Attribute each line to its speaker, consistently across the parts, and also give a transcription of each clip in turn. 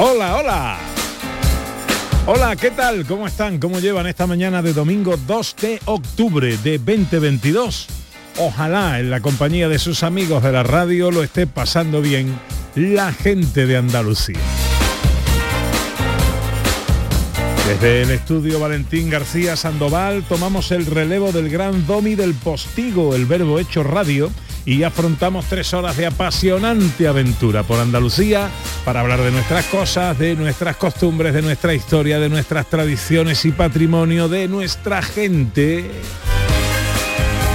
Speaker 1: Hola, hola. Hola, ¿qué tal? ¿Cómo están? ¿Cómo llevan esta mañana de domingo 2 de octubre de 2022? Ojalá en la compañía de sus amigos de la radio lo esté pasando bien la gente de Andalucía. Desde el estudio Valentín García Sandoval tomamos el relevo del gran domi del postigo, el verbo hecho radio, y afrontamos tres horas de apasionante aventura por Andalucía para hablar de nuestras cosas, de nuestras costumbres, de nuestra historia, de nuestras tradiciones y patrimonio, de nuestra gente.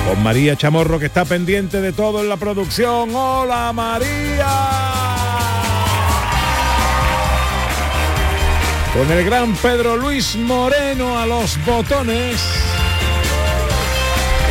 Speaker 1: Con María Chamorro que está pendiente de todo en la producción. ¡Hola María! Con el gran Pedro Luis Moreno a los botones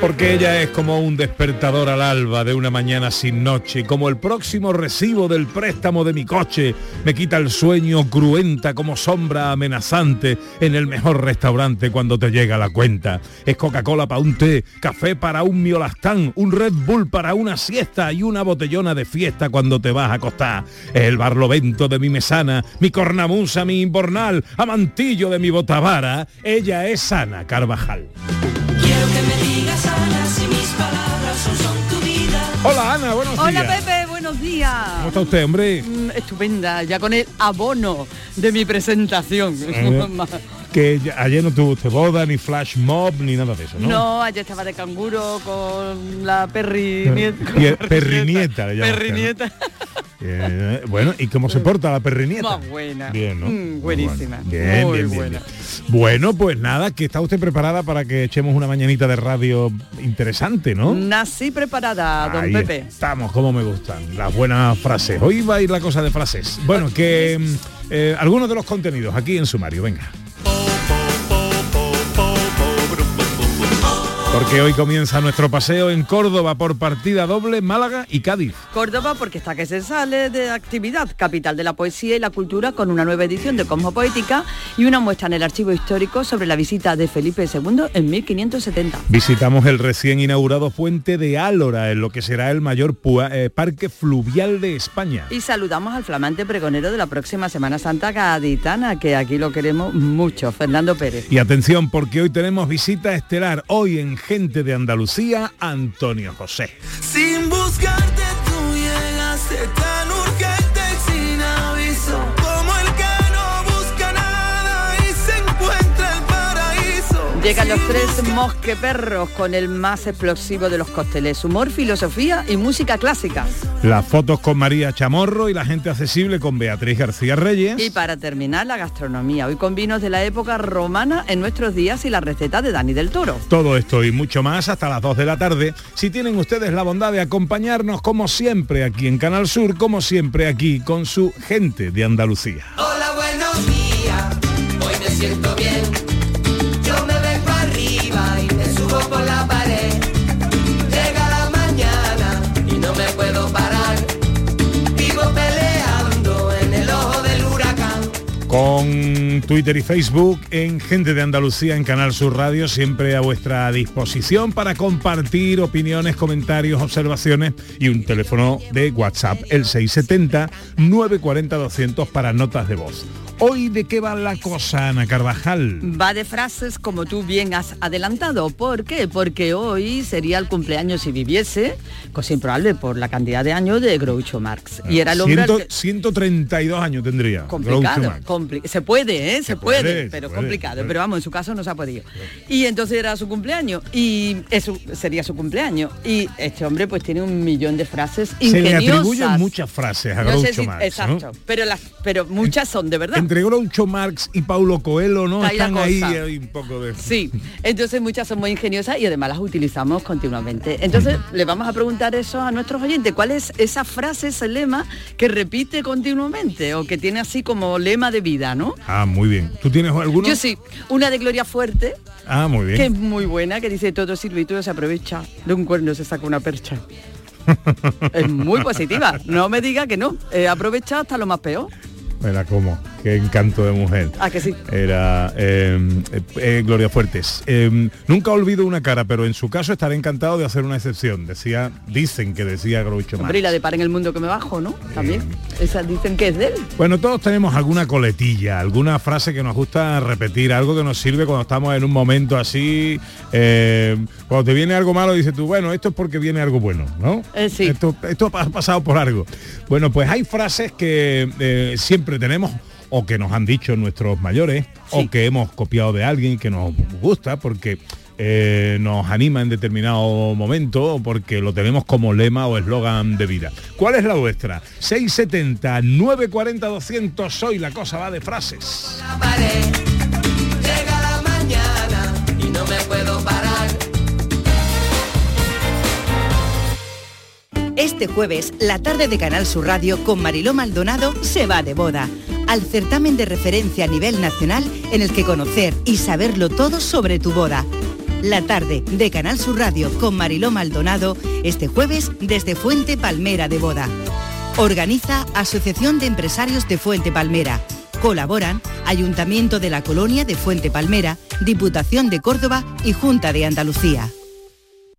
Speaker 1: Porque ella es como un despertador al alba de una mañana sin noche, como el próximo recibo del préstamo de mi coche me quita el sueño cruenta como sombra amenazante en el mejor restaurante cuando te llega la cuenta. Es Coca-Cola para un té, café para un miolastán, un Red Bull para una siesta y una botellona de fiesta cuando te vas a acostar. Es el barlovento de mi mesana, mi cornamusa, mi imbornal, amantillo de mi botavara. Ella es Ana Carvajal.
Speaker 2: Digas Ana si mis palabras son, son tu vida.
Speaker 1: Hola Ana, buenos
Speaker 3: Hola
Speaker 1: días.
Speaker 3: Pepe, buenos días.
Speaker 1: ¿Cómo está usted, hombre?
Speaker 3: Mm, Estupenda, ya con el abono de mi presentación.
Speaker 1: Eh, que ayer no tuvo usted boda, ni flash mob, ni nada de eso, ¿no?
Speaker 3: ¿no? ayer estaba de canguro con la perri nieta.
Speaker 1: Perrinieta ¿no?
Speaker 3: Perrinieta.
Speaker 1: Eh, bueno, ¿y cómo se porta la perrinieta?
Speaker 3: Más buena.
Speaker 1: Bien, ¿no?
Speaker 3: Mm, buenísima.
Speaker 1: Bien,
Speaker 3: Muy
Speaker 1: bien, bien,
Speaker 3: buena.
Speaker 1: Bueno, pues nada, que está usted preparada para que echemos una mañanita de radio interesante, ¿no?
Speaker 3: Nací preparada, don
Speaker 1: Ahí
Speaker 3: Pepe.
Speaker 1: Estamos, como me gustan, las buenas frases. Hoy va a ir la cosa de frases. Bueno, que mm, eh, algunos de los contenidos aquí en sumario, venga. Porque hoy comienza nuestro paseo en Córdoba por partida doble, Málaga y Cádiz.
Speaker 3: Córdoba porque está que se sale de actividad, capital de la poesía y la cultura, con una nueva edición de Cosmopoética y una muestra en el archivo histórico sobre la visita de Felipe II en 1570.
Speaker 1: Visitamos el recién inaugurado puente de Álora, en lo que será el mayor pua- eh, parque fluvial de España.
Speaker 3: Y saludamos al flamante pregonero de la próxima Semana Santa gaditana, que aquí lo queremos mucho, Fernando Pérez.
Speaker 1: Y atención, porque hoy tenemos visita estelar, hoy en Gente de Andalucía, Antonio José.
Speaker 3: Llegan los tres mosqueperros con el más explosivo de los cócteles, humor, filosofía y música clásica.
Speaker 1: Las fotos con María Chamorro y la gente accesible con Beatriz García Reyes.
Speaker 3: Y para terminar, la gastronomía, hoy con vinos de la época romana en nuestros días y la receta de Dani del Toro.
Speaker 1: Todo esto y mucho más hasta las 2 de la tarde. Si tienen ustedes la bondad de acompañarnos como siempre aquí en Canal Sur, como siempre aquí con su gente de Andalucía.
Speaker 2: Hola, buenos días. Hoy me siento bien. Por
Speaker 1: Con Twitter y Facebook en Gente de Andalucía en Canal Sur Radio, siempre a vuestra disposición para compartir opiniones, comentarios, observaciones y un teléfono de WhatsApp, el 670 940 200 para notas de voz. Hoy de qué va la cosa, Ana Carvajal.
Speaker 3: Va de frases como tú bien has adelantado. ¿Por qué? Porque hoy sería el cumpleaños si viviese, cosa improbable por la cantidad de años de Groucho Marx. Y era el hombre que-
Speaker 1: 132 años tendría. Groucho
Speaker 3: complicado,
Speaker 1: Marx.
Speaker 3: Complicado. Se puede, ¿eh? Se,
Speaker 1: Se
Speaker 3: puede, pero complicado.
Speaker 1: puede.
Speaker 3: Pero vamos, en su caso no se ha podido. Y entonces era su cumpleaños y eso sería su cumpleaños. Y este hombre pues tiene un millón de frases
Speaker 1: Se le
Speaker 3: ingeniosas.
Speaker 1: atribuyen muchas frases a
Speaker 3: No sé
Speaker 1: Groucho
Speaker 3: si-
Speaker 1: Marx,
Speaker 3: pero las pero muchas son de verdad.
Speaker 1: Entre Groucho Marx y Paulo Coelho, ¿no?
Speaker 3: Está
Speaker 1: Están ahí, un poco de...
Speaker 3: Sí, entonces muchas son muy ingeniosas y además las utilizamos continuamente. Entonces le vamos a preguntar eso a nuestros oyentes. ¿Cuál es esa frase, ese lema que repite continuamente o que tiene así como lema de vida, no?
Speaker 1: Ah, muy bien. ¿Tú tienes alguno?
Speaker 3: Yo sí, una de Gloria Fuerte,
Speaker 1: Ah, muy
Speaker 3: que es
Speaker 1: bien.
Speaker 3: muy buena, que dice todo sirve y todo se aprovecha. De un cuerno se saca una percha. es muy positiva. No me diga que no. He aprovechado hasta lo más peor.
Speaker 1: Era como, qué encanto de mujer.
Speaker 3: Ah, que sí.
Speaker 1: Era eh, eh, eh, Gloria Fuertes. Eh, nunca olvido una cara, pero en su caso estaré encantado de hacer una excepción. Decía, dicen que decía Groucho Marx.
Speaker 3: La de par en el mundo que me bajo, ¿no? También. Esas dicen que es de él.
Speaker 1: Bueno, todos tenemos alguna coletilla, alguna frase que nos gusta repetir, algo que nos sirve cuando estamos en un momento así. cuando te viene algo malo, dices tú, bueno, esto es porque viene algo bueno, ¿no?
Speaker 3: Eh, sí.
Speaker 1: Esto, esto ha pasado por algo. Bueno, pues hay frases que eh, siempre tenemos o que nos han dicho nuestros mayores
Speaker 3: Sí.
Speaker 1: o que hemos copiado de alguien que nos gusta porque eh, nos anima en determinado momento o porque lo tenemos como lema o eslogan de vida. ¿Cuál es la vuestra? 670 940 200 hoy la cosa va de frases.
Speaker 2: la pared.
Speaker 4: Este jueves, la tarde de Canal Sur Radio con Mariló Maldonado se va de boda. Al certamen de referencia a nivel nacional en el que conocer y saberlo todo sobre tu boda. La tarde de Canal Sur Radio con Mariló Maldonado este jueves desde Fuente Palmera de Boda. Organiza Asociación de Empresarios de Fuente Palmera. Colaboran Ayuntamiento de la Colonia de Fuente Palmera, Diputación de Córdoba y Junta de Andalucía.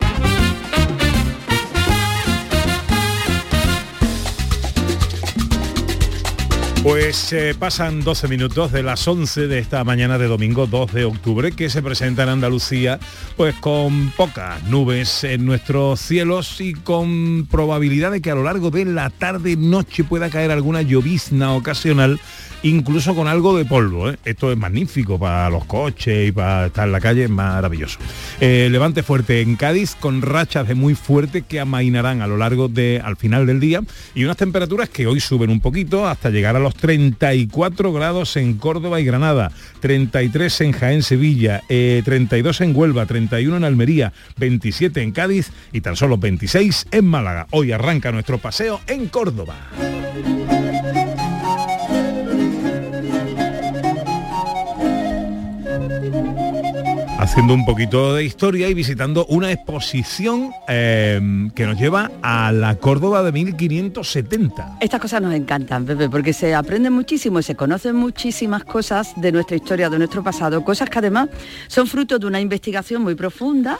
Speaker 5: Bye.
Speaker 1: Pues eh, pasan 12 minutos de las 11 de esta mañana de domingo 2 de octubre que se presenta en Andalucía pues con pocas nubes en nuestros cielos y con probabilidad de que a lo largo de la tarde noche pueda caer alguna llovizna ocasional incluso con algo de polvo. ¿eh? Esto es magnífico para los coches y para estar en la calle, es maravilloso. Eh, levante fuerte en Cádiz con rachas de muy fuerte que amainarán a lo largo de al final del día y unas temperaturas que hoy suben un poquito hasta llegar a los 34 grados en Córdoba y Granada, 33 en Jaén, Sevilla, eh, 32 en Huelva, 31 en Almería, 27 en Cádiz y tan solo 26 en Málaga. Hoy arranca nuestro paseo en Córdoba. Haciendo un poquito de historia y visitando una exposición eh, que nos lleva a la Córdoba de 1570.
Speaker 3: Estas cosas nos encantan, Pepe, porque se aprende muchísimo y se conocen muchísimas cosas de nuestra historia, de nuestro pasado, cosas que además son fruto de una investigación muy profunda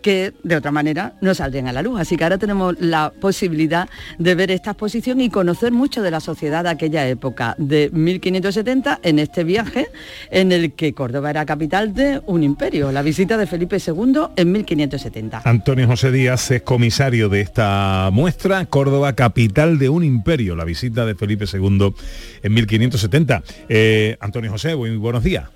Speaker 3: que de otra manera no saldrían a la luz. Así que ahora tenemos la posibilidad de ver esta exposición y conocer mucho de la sociedad de aquella época, de 1570, en este viaje en el que Córdoba era capital de un imperio, la visita de Felipe II en 1570.
Speaker 1: Antonio José Díaz es comisario de esta muestra, Córdoba, capital de un imperio, la visita de Felipe II en 1570. Eh, Antonio José, muy buenos días.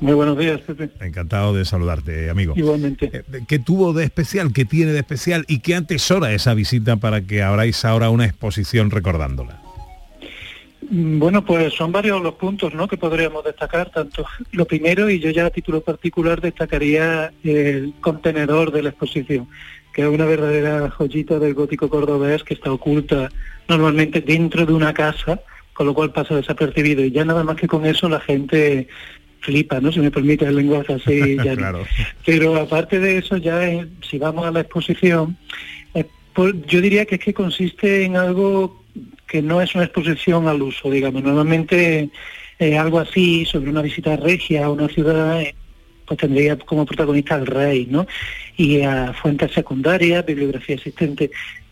Speaker 6: Muy buenos días, Pepe.
Speaker 1: Encantado de saludarte, amigo.
Speaker 6: Igualmente.
Speaker 1: Eh, ¿Qué tuvo de especial, qué tiene de especial y qué atesora esa visita para que abráis ahora una exposición recordándola?
Speaker 6: Mm, Bueno, pues son varios los puntos ¿no? que podríamos destacar. Tanto lo primero, y yo ya a título particular destacaría el contenedor de la exposición, que es una verdadera joyita del gótico cordobés que está oculta normalmente dentro de una casa, con lo cual pasa desapercibido. Y ya nada más que con eso la gente flipa, ¿no? Si me permite el lenguaje así. Ya
Speaker 1: claro.
Speaker 6: Pero aparte de eso, ya eh, si vamos a la exposición, eh, por- yo diría que es que consiste en algo que no es una exposición al uso, digamos. Normalmente eh, algo así sobre una visita regia a una ciudad, eh, pues tendría como protagonista al rey, ¿no? Y a fuentes secundarias, bibliografía existente.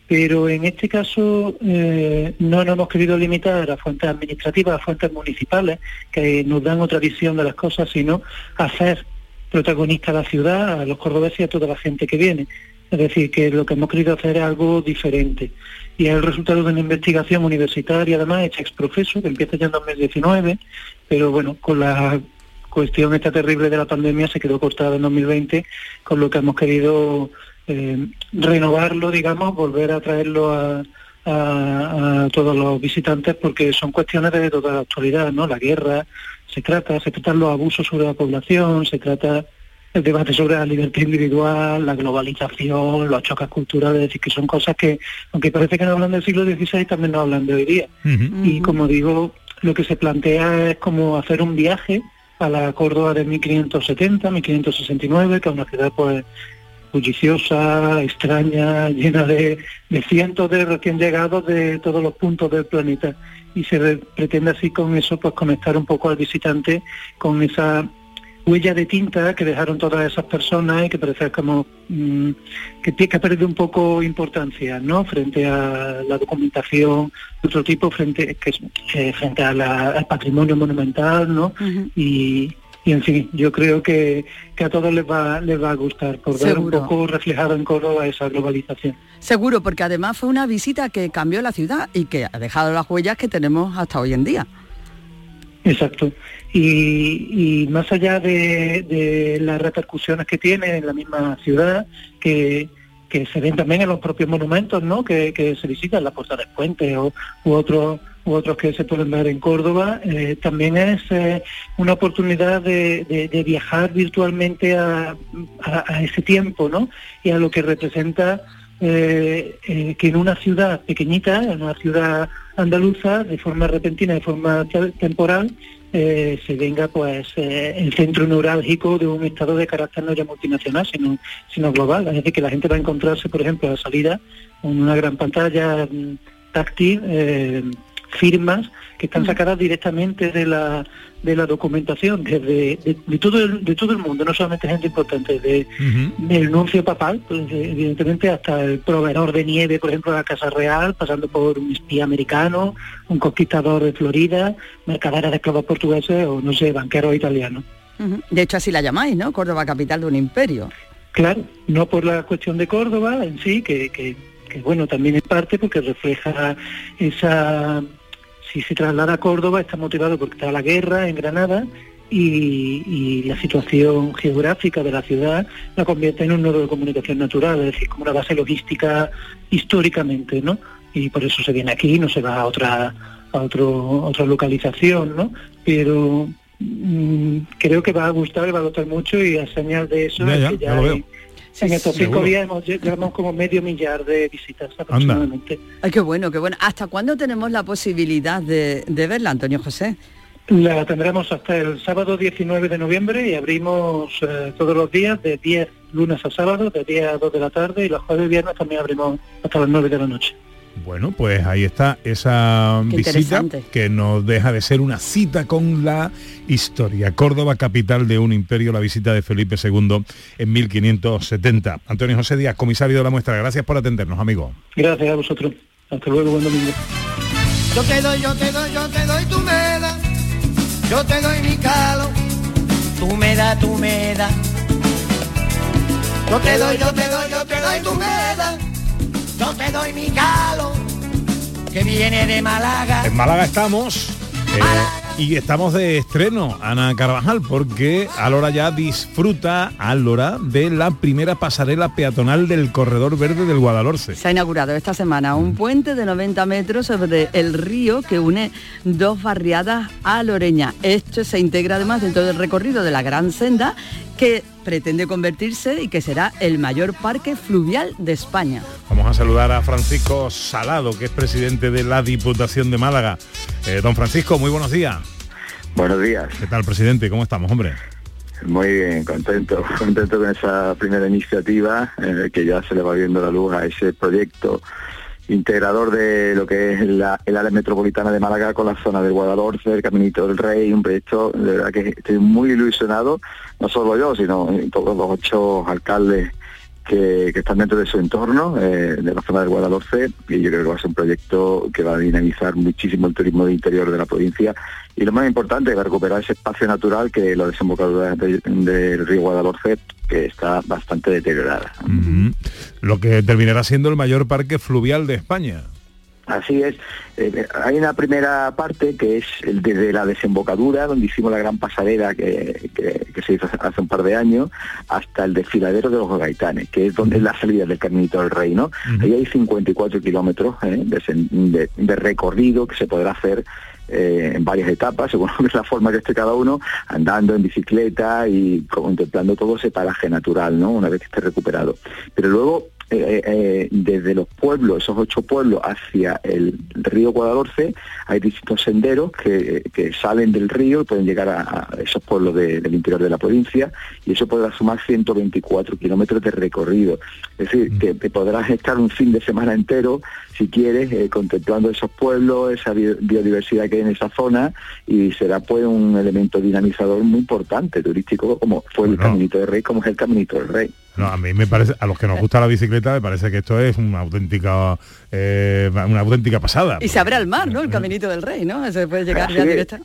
Speaker 6: Pero en este caso eh, no nos hemos querido limitar a fuentes administrativas, a fuentes municipales, que nos dan otra visión de las cosas, sino hacer protagonista a la ciudad, a los cordobeses y a toda la gente que viene. Es decir, que lo que hemos querido hacer es algo diferente. Y es el resultado de una investigación universitaria, además, hecha ex profeso, que empieza ya en 2019, pero bueno, con la cuestión esta terrible de la pandemia se quedó cortada en 2020, con lo que hemos querido eh, renovarlo, digamos, volver a traerlo a, a, a todos los visitantes, porque son cuestiones de toda la actualidad, ¿no? La guerra, se trata, se tratan los abusos sobre la población, se trata el debate sobre la libertad individual, la globalización, los choques culturales, es decir, que son cosas que, aunque parece que no hablan del siglo XVI, también no hablan de hoy día. Y como digo, lo que se plantea es como hacer un viaje a la Córdoba de 1570, 1569, que es una ciudad pues bulliciosa, extraña, llena de, de cientos de recién llegados de todos los puntos del planeta. Y se re- pretende así con eso pues conectar un poco al visitante con esa huella de tinta que dejaron todas esas personas y que parece como mm, que tiene que ha perdido un poco importancia no frente a la documentación de otro tipo frente que es, eh, frente a la- al patrimonio monumental no y, y en fin yo creo que, que a todos les va les va a gustar por ver un poco reflejado en Córdoba esa globalización.
Speaker 3: Seguro, porque además fue una visita que cambió la ciudad y que ha dejado las huellas que tenemos hasta hoy en día.
Speaker 6: Exacto. Y, y más allá de, las repercusiones que tiene en la misma ciudad, que, se ven también en los propios monumentos, ¿no? Que, que se visitan, la Puerta del Puente o, u otros u otros que se pueden ver en Córdoba, eh, también es eh, una oportunidad de, viajar virtualmente a, a- a ese tiempo, ¿no? Y a lo que representa eh, eh, que en una ciudad pequeñita, en una ciudad andaluza, de forma repentina, de forma te- temporal, eh, se venga pues eh, el centro neurálgico de un estado de carácter no ya multinacional, sino, sino global. Es decir, que la gente va a encontrarse, por ejemplo, a la salida en una gran pantalla mm, táctil, eh, firmas que están sacadas directamente de la de la documentación desde de, de todo el, de todo el mundo no solamente gente importante de, del nuncio papal pues, eh, evidentemente hasta el proveedor de nieve por ejemplo de la casa real pasando por un espía americano un conquistador de Florida mercaderes de esclavos portugueses o no sé banqueros italianos.
Speaker 3: De hecho, así la llamáis, ¿no? Córdoba, capital de un imperio.
Speaker 6: Claro, no por la cuestión de Córdoba en sí, que, que, que, bueno, también en parte porque refleja esa... Si se traslada a Córdoba está motivado porque está la guerra en Granada y, y la situación geográfica de la ciudad la convierte en un nodo de comunicación natural, es decir, como una base logística históricamente, ¿no? Y por eso se viene aquí, no se va a otra a otro, a otra localización, ¿no? Pero mm, creo que va a gustar y va a gustar mucho y a señal de eso
Speaker 1: Ya,
Speaker 6: es que
Speaker 1: ya
Speaker 6: hay- en estos cinco
Speaker 1: seguro.
Speaker 6: días hemos, llevamos como medio millar de visitas aproximadamente.
Speaker 3: Ay, qué bueno, qué bueno. ¿Hasta cuándo tenemos la posibilidad de, de verla, Antonio José?
Speaker 6: La tendremos hasta el sábado 19 de noviembre y abrimos eh, todos los días de 10 lunes a sábado, de 10 a 2 de la tarde y los jueves y viernes también abrimos hasta las 9 de la noche.
Speaker 1: Bueno, pues ahí está esa
Speaker 6: Qué
Speaker 1: visita que no deja de ser una cita con la historia. Córdoba, capital de un imperio, la visita de Felipe II en 1570. Antonio José Díaz, comisario de la muestra, gracias por atendernos, amigo.
Speaker 6: Gracias a vosotros. Hasta luego, buen domingo.
Speaker 2: Yo te doy, yo te doy, yo te doy tu meda. Yo te doy mi calo. Tú me das, tú me das. Yo te doy, yo te doy, yo te doy tu meda. Yo te doy mi calo. Que viene de Málaga.
Speaker 1: En Málaga estamos eh, y estamos de estreno, Ana Carvajal, porque Alora ya disfruta, Alora, de la primera pasarela peatonal del Corredor Verde del Guadalhorce.
Speaker 3: Se ha inaugurado esta semana un puente de 90 metros sobre el río que une dos barriadas a Loreña. Esto se integra además dentro del recorrido de la Gran Senda que pretende convertirse y que será el mayor parque fluvial de España.
Speaker 1: Vamos a saludar a Francisco Salado, que es presidente de la Diputación de Málaga. Eh, don Francisco, muy buenos días.
Speaker 7: Buenos días.
Speaker 1: ¿Qué tal, presidente? ¿Cómo estamos, hombre?
Speaker 7: Muy bien, contento, contento con esa primera iniciativa, eh, que ya se le va viendo la luz a ese proyecto integrador de lo que es la- el área metropolitana de Málaga con la zona del Guadalhorce, el Caminito del Rey, un proyecto de verdad que estoy muy ilusionado, no solo yo, sino todos los ocho alcaldes que, que están dentro de su entorno, eh, de la zona del Guadalhorce, y yo creo que va a ser un proyecto que va a dinamizar muchísimo el turismo de interior de la provincia y lo más importante es recuperar ese espacio natural que la desembocadura de- del río Guadalhorce, que está bastante deteriorada.
Speaker 1: Lo que terminará siendo el mayor parque fluvial de España.
Speaker 7: Así es. Eh, hay una primera parte que es el desde la desembocadura, donde hicimos la gran pasarela que, que- que se hizo hace- hace un par de años, hasta el desfiladero de los Gaitanes, que es donde es la salida del Caminito del Rey, ¿no? Ahí hay 54 kilómetros ¿eh? de- de recorrido que se podrá hacer eh, en varias etapas, según la forma que esté cada uno, andando en bicicleta y contemplando todo ese paraje natural, ¿no? Una vez que esté recuperado. Pero luego eh, eh, desde los pueblos, esos ocho pueblos, hacia el río Guadalhorce, hay distintos senderos que, que salen del río y pueden llegar a, a esos pueblos de- del interior de la provincia y eso podrá sumar 124 kilómetros de recorrido. Es decir, que, que podrás estar un fin de semana entero, si quieres, eh, contemplando esos pueblos, esa bi- biodiversidad que hay en esa zona y será pues un elemento dinamizador muy importante turístico como fue el Caminito del Rey, como es el Caminito del Rey.
Speaker 1: No, a mí me parece, a los que nos gusta la bicicleta, me parece que esto es una auténtica, eh, una auténtica pasada.
Speaker 3: Y se abre al mar, ¿no? El caminito del rey, ¿no? Se puede llegar ya directa.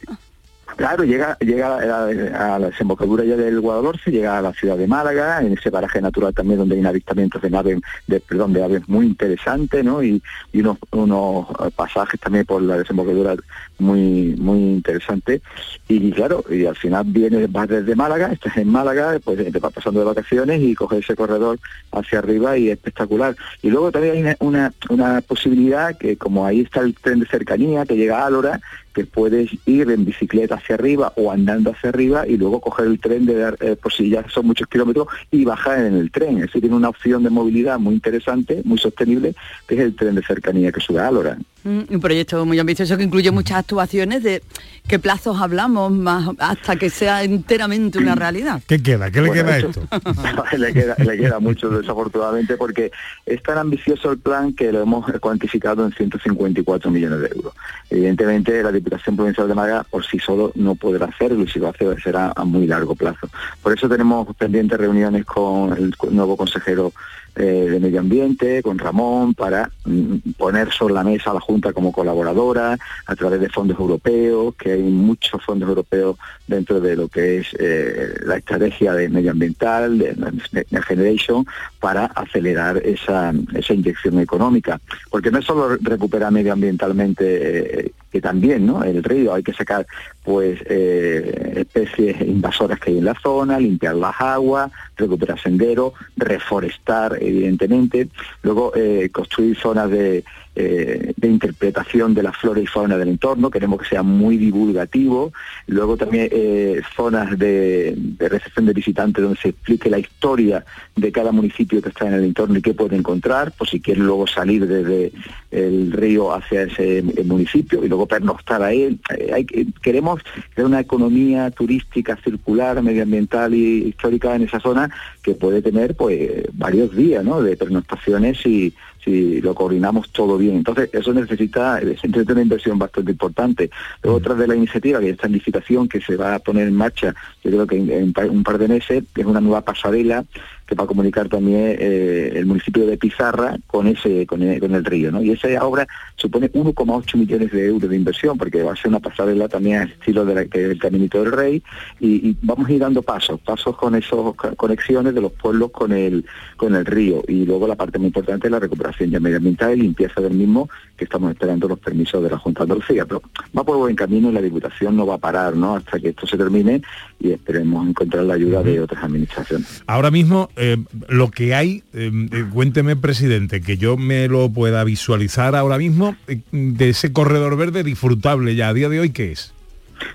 Speaker 7: Claro, llega, llega a la, desembocadura ya del Guadalhorce, llega a la ciudad de Málaga, en ese paraje natural también donde hay avistamientos de naves, de, perdón, de aves muy interesantes, ¿no? Y, unos, unos pasajes también por la desembocadura muy, muy interesantes. Y, claro, y al final vienes, vas desde Málaga, estás en Málaga, pues te vas pasando de vacaciones y coges ese corredor hacia arriba y es espectacular. Y luego también hay una, una posibilidad que como ahí está el tren de cercanía que llega a Álora, que puedes ir en bicicleta hacia arriba o andando hacia arriba y luego coger el tren de dar, eh, por si ya son muchos kilómetros y bajar en el tren. Es tiene una opción de movilidad muy interesante, muy sostenible, que es el tren de cercanía que sube a Álora.
Speaker 3: Mm, Un proyecto muy ambicioso que incluye muchas actuaciones de qué plazos hablamos más hasta que sea enteramente una realidad.
Speaker 1: ¿Qué queda? ¿Qué le
Speaker 7: Bueno,
Speaker 1: queda a
Speaker 7: eso-
Speaker 1: esto?
Speaker 7: le, queda, le queda mucho desafortunadamente porque es tan ambicioso el plan que lo hemos cuantificado en 154 millones de euros. Evidentemente la Diputación Provincial de Málaga por sí solo no podrá hacerlo y si lo hace será a muy largo plazo. Por eso tenemos pendientes reuniones con el nuevo consejero eh, de Medio Ambiente, con Ramón, para mm, poner sobre la mesa a la Junta como colaboradora a través de fondos europeos, que hay muchos fondos europeos dentro de lo que es eh, la estrategia de medioambiental, de Next Generation, para acelerar esa, esa inyección económica. Porque no es solo recuperar medioambientalmente, eh, que también, ¿no? El río hay que sacar pues eh, especies invasoras que hay en la zona, limpiar las aguas, recuperar senderos, reforestar, evidentemente, luego eh, construir zonas de, eh, de interpretación de la flora y fauna del entorno, queremos que sea muy divulgativo, luego también eh, zonas de, recepción de visitantes donde se explique la historia de cada municipio que está en el entorno y qué puede encontrar, por si quiere luego salir desde el río hacia ese municipio y luego pernoctar a él. Eh, queremos crear una economía turística circular, medioambiental y histórica en esa zona que puede tener pues varios días de pernoctaciones y si lo coordinamos todo bien. Entonces, eso necesita, necesita una inversión bastante importante. Luego, otra de la iniciativa que está en licitación, que se va a poner en marcha, yo creo que en, en un par de meses, es una nueva pasarela que va a comunicar también eh, el municipio de Pizarra con ese con el, con el río. ¿no? Y esa obra supone 1,8 millones de euros de inversión, porque va a ser una pasarela también al estilo de la, que del Caminito del Rey, y, y vamos a ir dando pasos, pasos con esas conexiones de los pueblos con el, con el río. Y luego la parte muy importante es la recuperación ya medioambiental y limpieza del mismo, que estamos esperando los permisos de la Junta de Andalucía. Pero va por buen camino y la Diputación no va a parar ¿no? hasta que esto se termine y esperemos encontrar la ayuda de otras administraciones.
Speaker 1: Ahora mismo, eh, lo que hay, eh, eh, cuénteme, presidente, que yo me lo pueda visualizar ahora mismo eh, de ese corredor verde disfrutable ya a día de hoy, ¿qué es?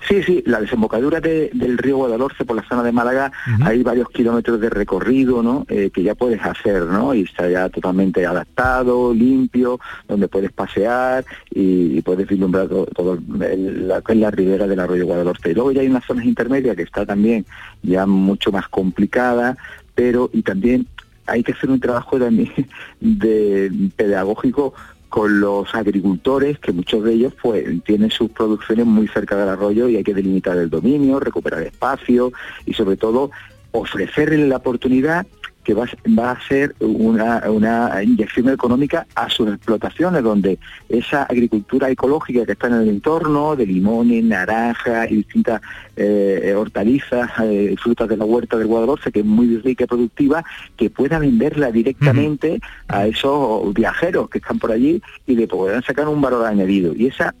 Speaker 7: Sí, sí, la desembocadura de- del río Guadalhorce por la zona de Málaga, hay varios kilómetros de recorrido, ¿no? Eh, que ya puedes hacer, ¿no? Y está ya totalmente adaptado, limpio, donde puedes pasear y, y puedes vislumbrar todo, todo el- la, la ribera del arroyo Guadalhorce. Y luego ya hay unas zonas intermedias que está también ya mucho más complicada, pero y también hay que hacer un trabajo de pedagógico con los agricultores, que muchos de ellos pues tienen sus producciones muy cerca del arroyo y hay que delimitar el dominio, recuperar espacio y sobre todo ofrecerle la oportunidad que va, va a ser una, una, inyección económica a sus explotaciones, donde esa agricultura ecológica que está en el entorno, de limones, naranjas y distintas eh, hortalizas, eh, frutas de la huerta del Guadalhorce, que es muy rica y productiva, que pueda venderla directamente a esos viajeros que están por allí y le puedan sacar un valor añadido. Y esa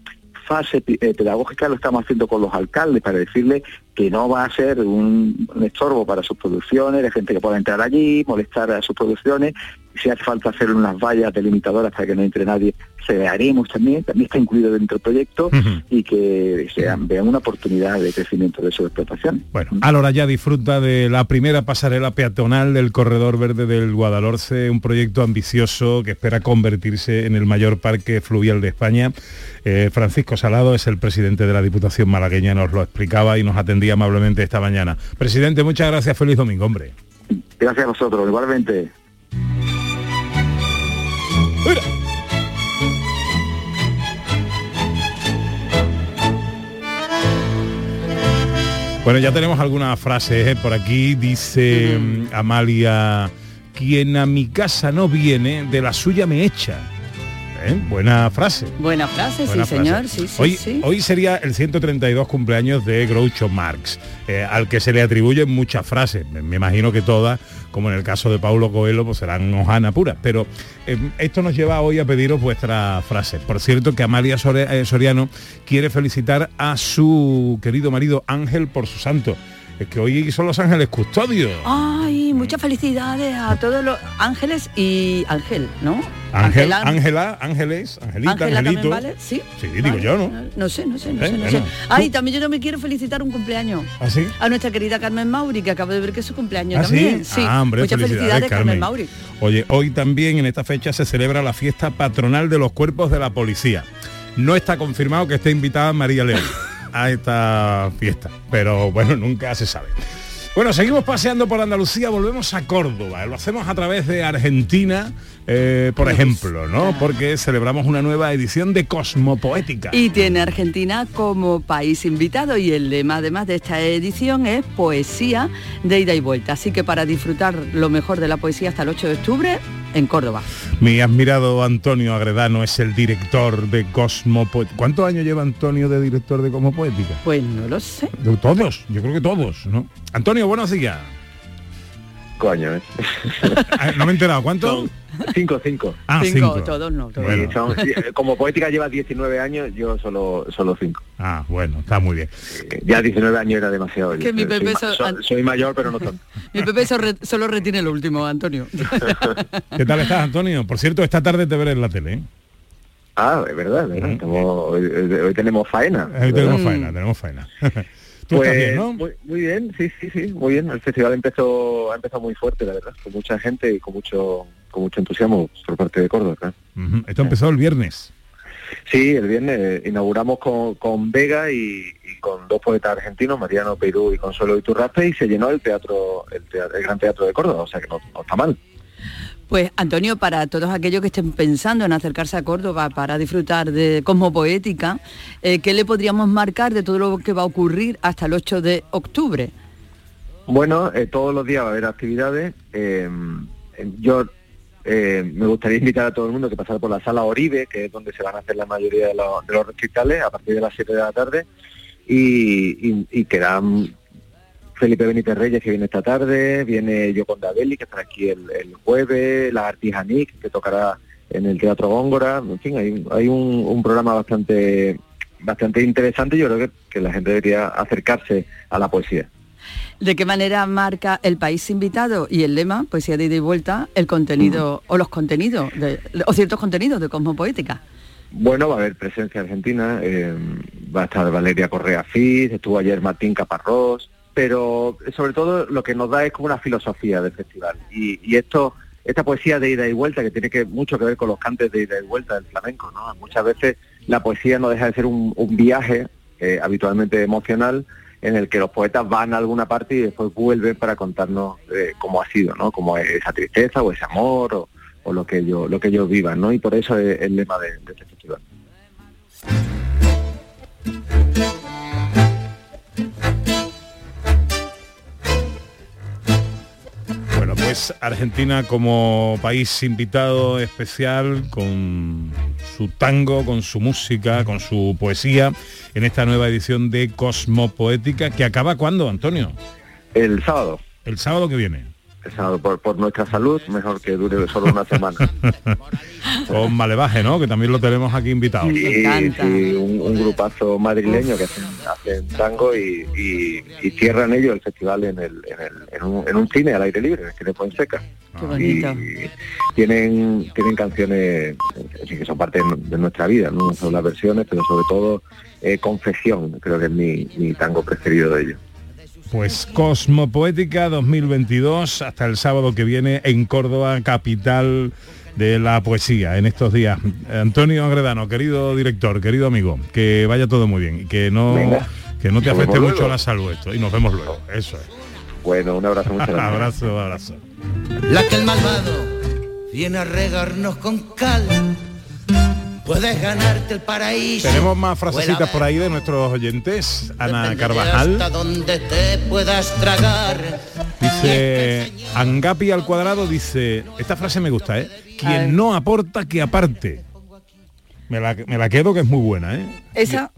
Speaker 7: fase eh, pedagógica lo estamos haciendo con los alcaldes para decirles que no va a ser un, un, estorbo para sus producciones, de gente que pueda entrar allí, molestar a sus producciones. Si hace falta hacer unas vallas delimitadoras para que no entre nadie, se haremos también, también está incluido dentro del proyecto uh -huh. y que sean, vean una oportunidad de crecimiento de su explotación.
Speaker 1: Bueno, ahora ya disfruta de la primera pasarela peatonal del Corredor Verde del Guadalhorce, un proyecto ambicioso que espera convertirse en el mayor parque fluvial de España. Eh, Francisco Salado es el presidente de la Diputación malagueña, nos lo explicaba y nos atendía amablemente esta mañana. Presidente, muchas gracias, feliz domingo, hombre.
Speaker 7: Gracias a vosotros, igualmente.
Speaker 1: Bueno, ya tenemos algunas frases ¿eh? por aquí. Dice uh -huh. Amalia, quien a mi casa no viene, de la suya me echa. ¿Eh? Buena frase.
Speaker 3: Buena frase,
Speaker 1: Buena
Speaker 3: sí,
Speaker 1: frase.
Speaker 3: señor. Sí, sí,
Speaker 1: hoy,
Speaker 3: sí.
Speaker 1: hoy sería el 132 cumpleaños de Groucho Marx, eh, al que se le atribuyen muchas frases. Me, me, imagino que todas, como en el caso de Paulo Coelho, pues serán hojana pura. Pero eh, esto nos lleva hoy a pediros vuestras frases. Por cierto, que Amalia eh, Soriano quiere felicitar a su querido marido Ángel por su santo. Es que hoy son los ángeles custodios.
Speaker 3: Ay, muchas felicidades a todos los ángeles y Ángel, ¿no?
Speaker 1: Ángel, Ángela, Ángeles, Angelita, Angelito.
Speaker 3: Vale? Sí.
Speaker 1: Sí, digo yo, ¿no?
Speaker 3: No sé, no sé, no
Speaker 1: ¿Eh?
Speaker 3: sé, no
Speaker 1: Bueno.
Speaker 3: sé. Ay, también yo no me quiero felicitar un cumpleaños.
Speaker 1: ¿Ah, sí?
Speaker 3: A nuestra querida Carmen Mauri, que acabo de ver que es su cumpleaños
Speaker 1: ¿Ah,
Speaker 3: también.
Speaker 1: sí? Ah, hombre,
Speaker 3: Muchas felicidades, Carmen. Mauri.
Speaker 1: Oye, hoy también en esta fecha se celebra la fiesta patronal de los cuerpos de la policía. No está confirmado que esté invitada María León a esta fiesta, pero bueno, nunca se sabe. Bueno, seguimos paseando por Andalucía, volvemos a Córdoba. Lo hacemos a través de Argentina, eh, por ejemplo, ¿no? Porque celebramos una nueva edición de Cosmopoética.
Speaker 3: Y tiene Argentina como país invitado y el lema además de esta edición es poesía de ida y vuelta. Así que para disfrutar lo mejor de la poesía hasta el 8 de octubre, en Córdoba.
Speaker 1: Mi admirado Antonio Agredano es el director de Cosmopoética. ¿Cuántos años lleva Antonio de director de Cosmopoética?
Speaker 3: Pues no lo sé.
Speaker 1: De todos, yo creo que todos, ¿no? Antonio, buenos días.
Speaker 8: Coño, ¿eh?
Speaker 1: Ah, No me he enterado, ¿cuánto?
Speaker 8: Cinco, cinco.
Speaker 1: Ah,
Speaker 3: cinco,
Speaker 1: cinco.
Speaker 3: todos no. Todos.
Speaker 1: Bueno.
Speaker 8: Son- sí, como poética lleva 19 años, yo solo solo cinco.
Speaker 1: Ah, bueno, está muy bien.
Speaker 8: Eh, Ya 19 años era demasiado.
Speaker 3: Que
Speaker 8: Yo
Speaker 3: mi
Speaker 8: soy,
Speaker 3: so-
Speaker 8: so- soy mayor, pero no tanto.
Speaker 3: Mi Pepe so- re- solo retiene lo último, Antonio.
Speaker 1: ¿Qué tal estás, Antonio? Por cierto, esta tarde te veré en la tele, ¿eh?
Speaker 8: Ah, es verdad, es verdad. Estamos- hoy, hoy- tenemos faena.
Speaker 1: Hoy tenemos
Speaker 8: ¿verdad?
Speaker 1: faena, tenemos faena. Tú
Speaker 8: Pues,
Speaker 1: estás bien, ¿no?
Speaker 8: muy, muy bien, sí, sí, sí, muy bien. El festival empezó, ha empezado muy fuerte, la verdad, con mucha gente y con mucho, con mucho entusiasmo por parte de Córdoba.
Speaker 1: Esto empezó el viernes.
Speaker 8: Sí, el viernes eh, inauguramos con, con Vega y, y con dos poetas argentinos, Mariano Perú y Consuelo Iturraspe, y se llenó el teatro, el, teatro- el Gran Teatro de Córdoba, o sea que no, no está mal.
Speaker 3: Pues Antonio, para todos aquellos que estén pensando en acercarse a Córdoba para disfrutar de Cosmopoética, eh, ¿qué le podríamos marcar de todo lo que va a ocurrir hasta el 8 de octubre?
Speaker 8: Bueno, eh, todos los días va a haber actividades. eh, yo eh, me gustaría invitar a todo el mundo que pasara por la sala Oribe, que es donde se van a hacer la mayoría de, los- recitales, a partir de las 7 de la tarde, y, y quedan Felipe Benítez Reyes, que viene esta tarde, viene Yoconda Belli, que estará aquí el, el jueves, la Artijanic, que tocará en el Teatro Góngora, en fin, hay, hay un, un programa bastante bastante interesante, yo creo que, que la gente debería acercarse a la poesía.
Speaker 3: ¿De qué manera marca el país invitado y el lema, poesía de ida y vuelta, el contenido o los contenidos, de- o ciertos contenidos de Cosmopoética?
Speaker 8: Bueno, va a haber presencia argentina, eh, va a estar Valeria Correa Fiz, estuvo ayer Martín Caparrós, pero sobre todo lo que nos da es como una filosofía del festival. Y, y esto, esta poesía de ida y vuelta, que tiene que mucho que ver con los cantes de ida y vuelta del flamenco, ¿no? Muchas veces la poesía no deja de ser un, viaje eh, habitualmente emocional en el que los poetas van a alguna parte y después vuelven para contarnos eh, cómo ha sido, ¿no? Cómo es esa tristeza o ese amor o, o lo que ellos lo que ellos vivan, ¿no? Y por eso es el lema de, de este festival.
Speaker 1: Argentina como país invitado especial con su tango, con su música, con su poesía en esta nueva edición de Cosmopoética que acaba cuándo, Antonio?
Speaker 8: El sábado.
Speaker 1: El sábado que viene.
Speaker 8: Por, por nuestra salud, mejor que dure solo una semana.
Speaker 1: Con Malevaje, ¿no? Que también lo tenemos aquí invitado.
Speaker 8: Sí, sí, un, un grupazo madrileño que hacen, hacen tango y, y- y cierran ellos el festival en, el, en, el- en un, en un cine al aire libre, en el Cine Fonseca.
Speaker 3: Qué bonito.
Speaker 8: Y tienen, tienen canciones que son parte de, de nuestra vida, no son las versiones, pero sobre todo eh, Confesión, creo que es mi, mi tango preferido de ellos.
Speaker 1: Pues Cosmopoética 2022 hasta el sábado que viene en Córdoba, capital de la poesía en estos días. Antonio Agredano, querido director, querido amigo, que vaya todo muy bien y que no
Speaker 8: Venga.
Speaker 1: que no te
Speaker 8: Nos
Speaker 1: afecte mucho
Speaker 8: luego.
Speaker 1: la salud esto y nos vemos luego. Eso es.
Speaker 8: Bueno, un abrazo muchas gracias.
Speaker 1: abrazo, abrazo.
Speaker 9: La que el malvado viene a regarnos con cal. Puedes ganarte el paraíso.
Speaker 1: Tenemos más frasecitas por ahí de nuestros oyentes. Ana
Speaker 9: Hasta
Speaker 1: Carvajal
Speaker 9: donde te puedas tragar.
Speaker 1: dice Angapi al cuadrado dice, esta frase me gusta, ¿eh? Quien no aporta que aparte. Me la, me la quedo que es muy buena, ¿eh?
Speaker 3: Esa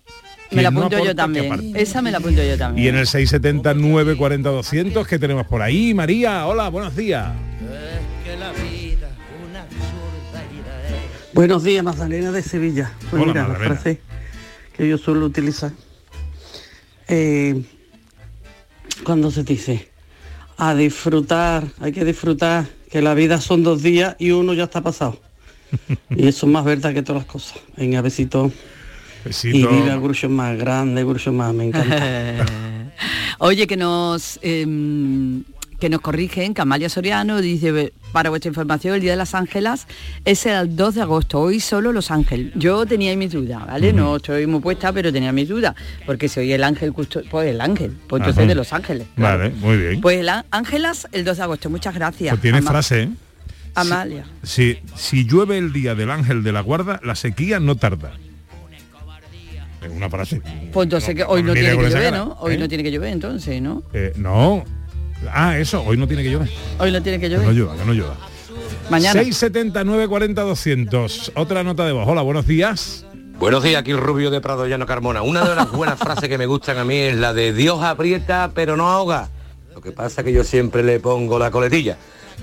Speaker 3: me la
Speaker 1: no
Speaker 3: apunto
Speaker 1: aporta,
Speaker 3: yo también. Esa me la apunto yo también.
Speaker 1: Y en el 679 40 200 que tenemos por ahí, María, hola, buenos días.
Speaker 10: Buenos días, Magdalena de Sevilla. Pues
Speaker 1: Hola,
Speaker 10: mira, la frase que yo suelo utilizar. eh, cuando se dice, a disfrutar, hay que disfrutar, que la vida son dos días y uno ya está pasado. y eso es más verdad que todas las cosas. Venga, besito.
Speaker 1: Besito.
Speaker 10: Y viva el Grucho más grande, Grucho más, me encanta.
Speaker 3: Oye, que nos em, que nos corrigen, que Amalia Soriano dice, para vuestra información, el Día de las Ángelas es el 2 de agosto, hoy solo Los Ángeles. Yo tenía mis dudas, ¿vale? No estoy muy puesta, pero tenía mis dudas, porque si hoy el ángel, pues el ángel, pues entonces
Speaker 1: Ajá.
Speaker 3: de Los Ángeles. claro.
Speaker 1: Vale, muy bien.
Speaker 3: Pues el Ángelas el 2 de agosto, muchas gracias.
Speaker 1: Pues tiene frase, ¿eh?
Speaker 3: Amalia.
Speaker 1: Si, si llueve el día del ángel de la guarda, la sequía no tarda. Es una frase.
Speaker 3: Pues entonces que hoy no tiene que llover,
Speaker 1: cara,
Speaker 3: ¿no? Hoy
Speaker 1: ¿eh?
Speaker 3: no tiene que llover entonces, ¿no?
Speaker 1: Eh, no. Ah, eso, hoy no tiene que llover.
Speaker 3: Hoy no tiene que
Speaker 1: Que
Speaker 3: llover.
Speaker 1: no llueva, que no llueva.
Speaker 3: Mañana.
Speaker 1: 679 40 200. Otra nota de voz. Hola, buenos días.
Speaker 11: Buenos días, aquí Rubio de Prado Llano Carmona. Una de las buenas frases que me gustan a mí es la de Dios aprieta pero no ahoga. Lo que pasa es que yo siempre le pongo la coletilla.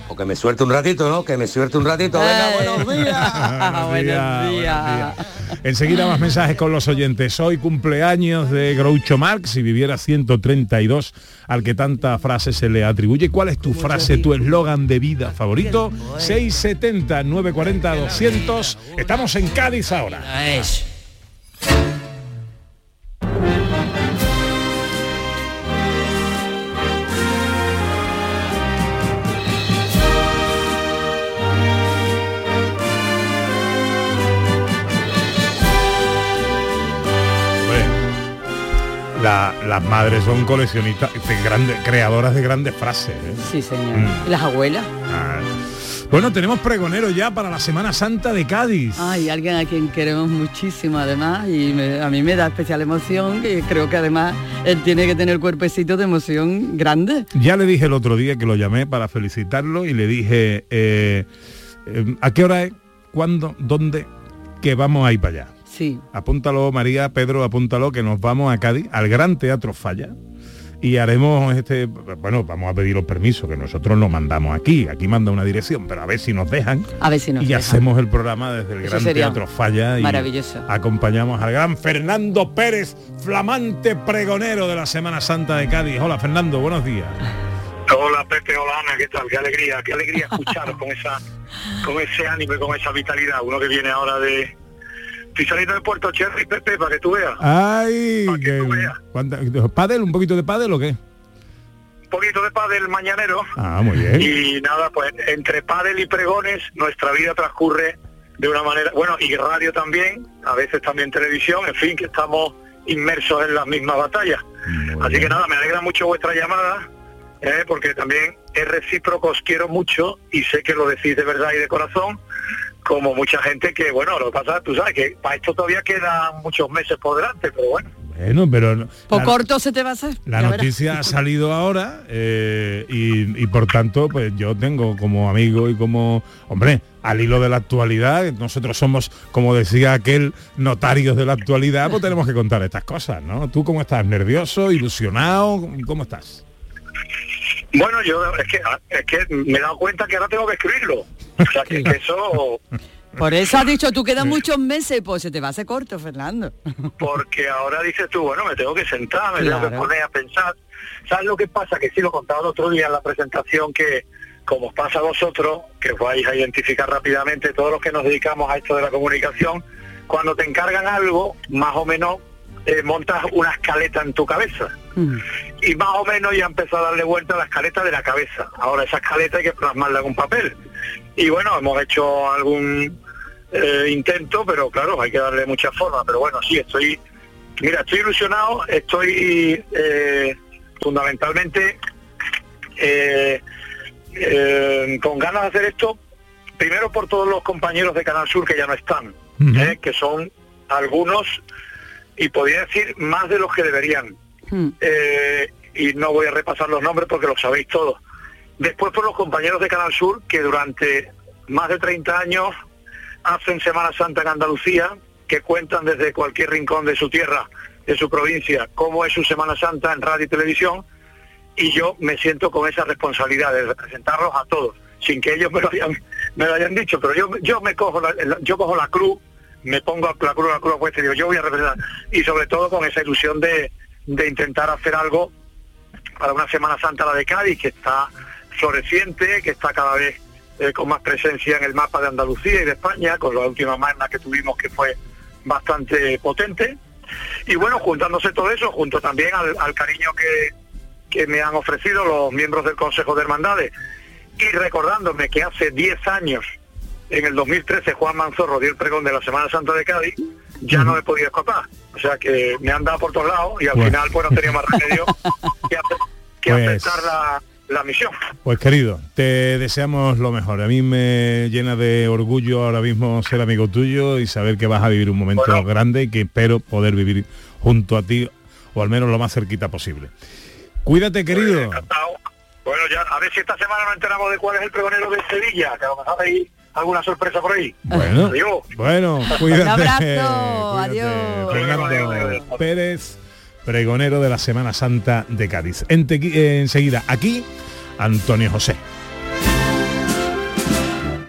Speaker 11: O que me suelte un ratito, ¿no? Que me suelte un ratito. Venga, buenos días.
Speaker 1: buenos días. Enseguida más mensajes con los oyentes. Hoy cumpleaños de Groucho Marx, si viviera 132, al que tanta frase se le atribuye. ¿Cuál es tu frase, tu eslogan de vida favorito? 670 940 200. Estamos en Cádiz ahora. La- las madres son coleccionistas, de grandes, creadoras de grandes frases. ¿eh?
Speaker 3: Sí, señor.
Speaker 1: Mm.
Speaker 3: ¿Y las abuelas?
Speaker 1: Ah. Bueno, tenemos pregonero ya para la Semana Santa de Cádiz.
Speaker 3: Hay alguien a quien queremos muchísimo además y me- a mí me da especial emoción que creo que además él tiene que tener cuerpecito de emoción grande.
Speaker 1: Ya le dije el otro día que lo llamé para felicitarlo y le dije, eh, eh, ¿a qué hora es? ¿Cuándo? ¿Dónde? Que vamos a ir para allá.
Speaker 3: Sí.
Speaker 1: Apúntalo, María, Pedro, apúntalo, que nos vamos a Cádiz, al Gran Teatro Falla. Y haremos este, bueno, vamos a pedir los permisos, que nosotros lo mandamos aquí, aquí manda una dirección, pero a ver si nos dejan.
Speaker 3: A ver si nos
Speaker 1: y
Speaker 3: dejan.
Speaker 1: hacemos el programa desde el
Speaker 3: Eso
Speaker 1: Gran Teatro Falla y
Speaker 3: maravilloso.
Speaker 1: acompañamos al gran Fernando Pérez, flamante pregonero de la Semana Santa de Cádiz. Hola Fernando, buenos días.
Speaker 12: Hola Pepe, hola Ana, ¿qué tal? Qué alegría, qué alegría escucharos con esa, con ese ánimo y con esa vitalidad. Uno que viene ahora de. Estoy saliendo de Puerto Cherry, Pepe, para que tú veas.
Speaker 1: Ay, que, ¿cuánta- ¿pádel? ¿Un poquito de pádel o qué?
Speaker 12: Un poquito de pádel mañanero.
Speaker 1: Ah, muy bien.
Speaker 12: Y nada, pues entre pádel y pregones, nuestra vida transcurre de una manera, bueno, y radio también, a veces también televisión, en fin, que estamos inmersos en las mismas batallas. Así que nada, me alegra mucho vuestra llamada ¿eh? porque también es recíproco, os quiero mucho y sé que lo decís de verdad y de corazón, como mucha gente que, bueno, lo que pasa, tú sabes que para esto todavía quedan muchos meses por delante, pero bueno.
Speaker 1: Bueno, pero
Speaker 3: Por
Speaker 1: la-
Speaker 3: corto se te va a hacer.
Speaker 1: La
Speaker 3: ya verás.
Speaker 1: noticia ha salido ahora eh, y, y por tanto, pues yo tengo como amigo y como, hombre, al hilo de la actualidad, nosotros somos, como decía aquel, notarios de la actualidad, pues tenemos que contar estas cosas, ¿no? ¿Tú cómo estás? ¿Nervioso? ¿Ilusionado? ¿Cómo estás?
Speaker 12: Bueno, yo es que, es que me he dado cuenta que ahora tengo que escribirlo. O sea, que, que eso,
Speaker 3: Por eso has dicho, tú quedan muchos meses, pues se te va a hacer corto, Fernando.
Speaker 12: porque ahora dices tú, bueno, me tengo que sentar, me tengo que poner a pensar. ¿Sabes lo que pasa? Que sí lo contaba el otro día en la presentación que, como os pasa a vosotros, que os vais a identificar rápidamente, todos los que nos dedicamos a esto de la comunicación, cuando te encargan algo, más o menos eh, montas una escaleta en tu cabeza. y más o menos ya empezó a darle vuelta a la escaleta de la cabeza. Ahora esa escaleta hay que plasmarla en un papel. Y bueno, hemos hecho algún eh, intento, pero claro, hay que darle mucha forma. Pero bueno, sí, estoy, mira, estoy ilusionado, estoy eh, fundamentalmente eh, eh, con ganas de hacer esto, primero por todos los compañeros de Canal Sur que ya no están, eh, que son algunos, y podría decir más de los que deberían. Eh, y no voy a repasar los nombres porque los sabéis todos. Después por los compañeros de Canal Sur que durante más de 30 años hacen Semana Santa en Andalucía, que cuentan desde cualquier rincón de su tierra, de su provincia, cómo es su Semana Santa en radio y televisión, y yo me siento con esa responsabilidad de representarlos a todos, sin que ellos me lo hayan, me lo hayan dicho, pero yo, yo me cojo la, yo cojo la cruz, me pongo la cruz, la cruz puesta y digo, yo voy a representar, y sobre todo con esa ilusión de, de intentar hacer algo para una Semana Santa la de Cádiz, que está floreciente, que está cada vez eh, con más presencia en el mapa de Andalucía y de España, con la última magna que tuvimos que fue bastante potente. Y bueno, juntándose todo eso, junto también al, al cariño que, que me han ofrecido los miembros del Consejo de Hermandades, y recordándome que hace 10 años, en el 2013, Juan Manzorro dio el pregón de la Semana Santa de Cádiz, ya no me podía escapar. O sea que me han dado por todos lados y al
Speaker 1: Bueno.
Speaker 12: final pues no tenía más remedio que
Speaker 1: Pues-
Speaker 12: aceptar la, la misión.
Speaker 1: Pues querido, te deseamos lo mejor. A mí me llena de orgullo ahora mismo ser amigo tuyo y saber que vas a vivir un momento grande y que espero poder vivir junto a ti o al menos lo más cerquita posible. Cuídate, querido.
Speaker 12: Bueno, ya a ver si esta semana nos enteramos de cuál es el pregonero de Sevilla, que a lo mejor hay alguna sorpresa por ahí.
Speaker 1: Bueno,
Speaker 12: Adiós.
Speaker 1: bueno, cuídate.
Speaker 3: Un abrazo,
Speaker 1: Cuídate.
Speaker 3: adiós.
Speaker 1: Fernando Pérez, pregonero de la Semana Santa de Cádiz. Eh, enseguida, aquí, Antonio José.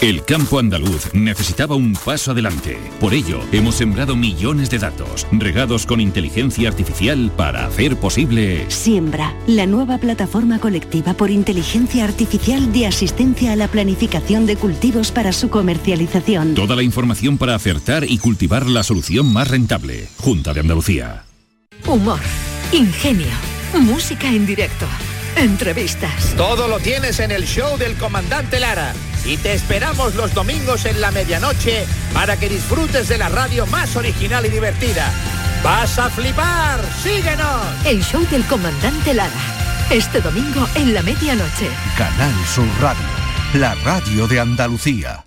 Speaker 13: El campo andaluz necesitaba un paso adelante. Por ello, hemos sembrado millones de datos, regados con inteligencia artificial para hacer posible...
Speaker 14: Siembra, la nueva plataforma colectiva por inteligencia artificial de asistencia a la planificación de cultivos para su comercialización.
Speaker 13: Toda la información para acertar y cultivar la solución más rentable. Junta de Andalucía.
Speaker 15: Humor, ingenio, música en directo, entrevistas.
Speaker 16: Todo lo tienes en el show del comandante Lara. Y te esperamos los domingos en la medianoche para que disfrutes de la radio más original y divertida. ¡Vas a flipar! ¡Síguenos!
Speaker 15: El show del comandante Lara. Este domingo en la medianoche.
Speaker 17: Canal Sur Radio, la radio de Andalucía.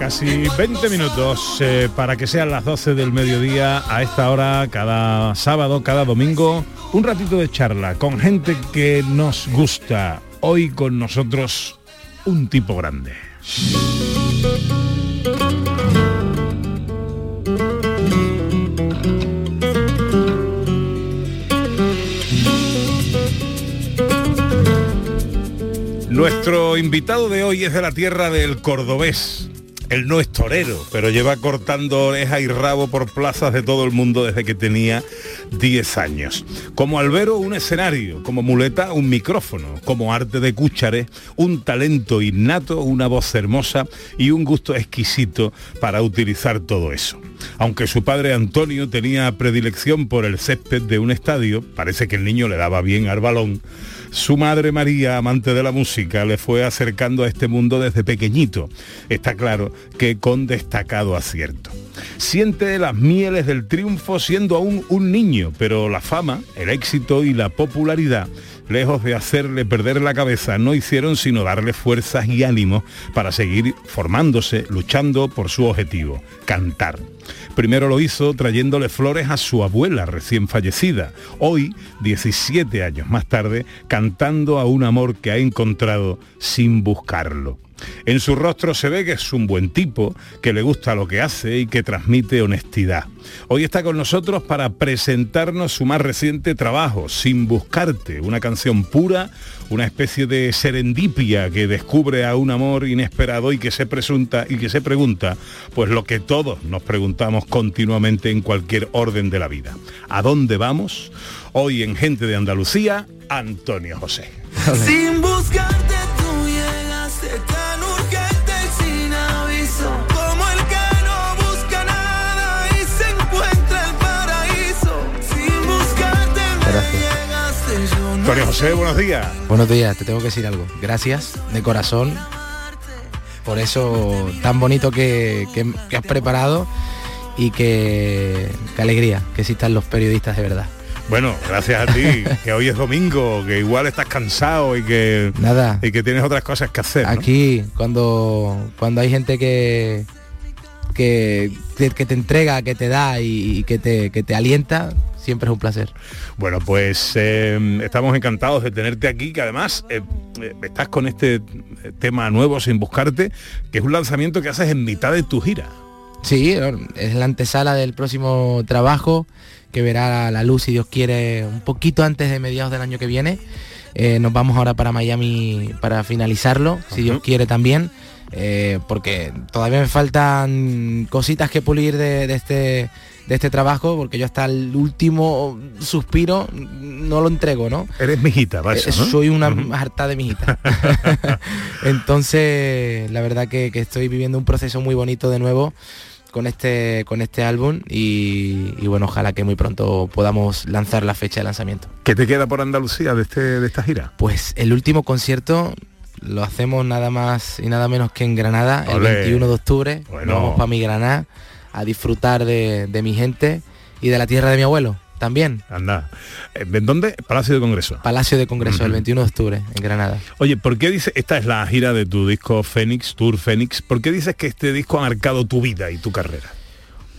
Speaker 1: Casi 20 minutos eh, para que sean las 12 del mediodía a esta hora, cada sábado, cada domingo, un ratito de charla con gente que nos gusta. Hoy con nosotros un tipo grande. Nuestro invitado de hoy es de la tierra del cordobés. Él no es torero, pero lleva cortando oreja y rabo por plazas de todo el mundo desde que tenía 10 años. Como albero, un escenario, como muleta, un micrófono, como arte de cúchare, un talento innato, una voz hermosa y un gusto exquisito para utilizar todo eso. Aunque su padre Antonio tenía predilección por el césped de un estadio, parece que el niño le daba bien al balón, su madre María, amante de la música, le fue acercando a este mundo desde pequeñito. Está claro que con destacado acierto. Siente las mieles del triunfo siendo aún un niño, pero la fama, el éxito y la popularidad lejos de hacerle perder la cabeza, no hicieron sino darle fuerzas y ánimos para seguir formándose, luchando por su objetivo, cantar. Primero lo hizo trayéndole flores a su abuela recién fallecida. Hoy, 17 años más tarde, cantando a un amor que ha encontrado sin buscarlo. En su rostro se ve que es un buen tipo, que le gusta lo que hace y que transmite honestidad. Hoy está con nosotros para presentarnos su más reciente trabajo, Sin Buscarte, una canción pura, una especie de serendipia que descubre a un amor inesperado y que se presunta y que se pregunta, pues lo que todos nos preguntamos continuamente en cualquier orden de la vida. ¿A dónde vamos? Hoy en Gente de Andalucía, Antonio José.
Speaker 2: Sin
Speaker 1: Antonio José, buenos días.
Speaker 18: Buenos días, te tengo que decir algo. Gracias de corazón por eso tan bonito que, que- que has preparado y que, qué alegría que existan los periodistas de verdad.
Speaker 1: Bueno, gracias a ti, que hoy es domingo, que igual estás cansado y que
Speaker 18: Nada.
Speaker 1: y que tienes otras cosas que hacer. ¿no?
Speaker 18: Aquí, cuando, cuando hay gente que, que, que- que te entrega, que te da y, y que, te, que te alienta, siempre es un placer.
Speaker 1: Bueno, pues eh, estamos encantados de tenerte aquí, que además eh, eh, estás con este eh, tema nuevo sin buscarte, que es un lanzamiento que haces en mitad de tu gira.
Speaker 18: Sí, es la antesala del próximo trabajo que verá la luz, si Dios quiere, un poquito antes de mediados del año que viene. Eh, nos vamos ahora para Miami para finalizarlo, si Dios quiere también, eh, porque todavía me faltan cositas que pulir de, de este de este trabajo, porque yo hasta el último suspiro no lo entrego, ¿no?
Speaker 1: Eres mijita, va eso,
Speaker 18: Eh,
Speaker 1: ¿no?
Speaker 18: Soy una harta de mijita. Entonces, la verdad que, que estoy viviendo un proceso muy bonito de nuevo con este, con este álbum y, y bueno, ojalá que muy pronto podamos lanzar la fecha de lanzamiento.
Speaker 1: ¿Qué te queda por Andalucía de, este, de esta gira?
Speaker 18: Pues el último concierto lo hacemos nada más y nada menos que en Granada, el
Speaker 1: Olé.
Speaker 18: 21 de octubre.
Speaker 1: Bueno.
Speaker 18: Vamos para mi Granada a disfrutar de, de mi gente y de la tierra de mi abuelo también.
Speaker 1: Anda. Eh, ¿En dónde? Palacio de Congreso.
Speaker 18: Palacio de Congreso, el
Speaker 1: Ujú.
Speaker 18: 21 de octubre, en Granada.
Speaker 1: Oye, ¿por qué dices, esta es la gira de tu disco Fénix, Tour Fénix, ¿por qué dices que este disco ha marcado tu vida y tu carrera?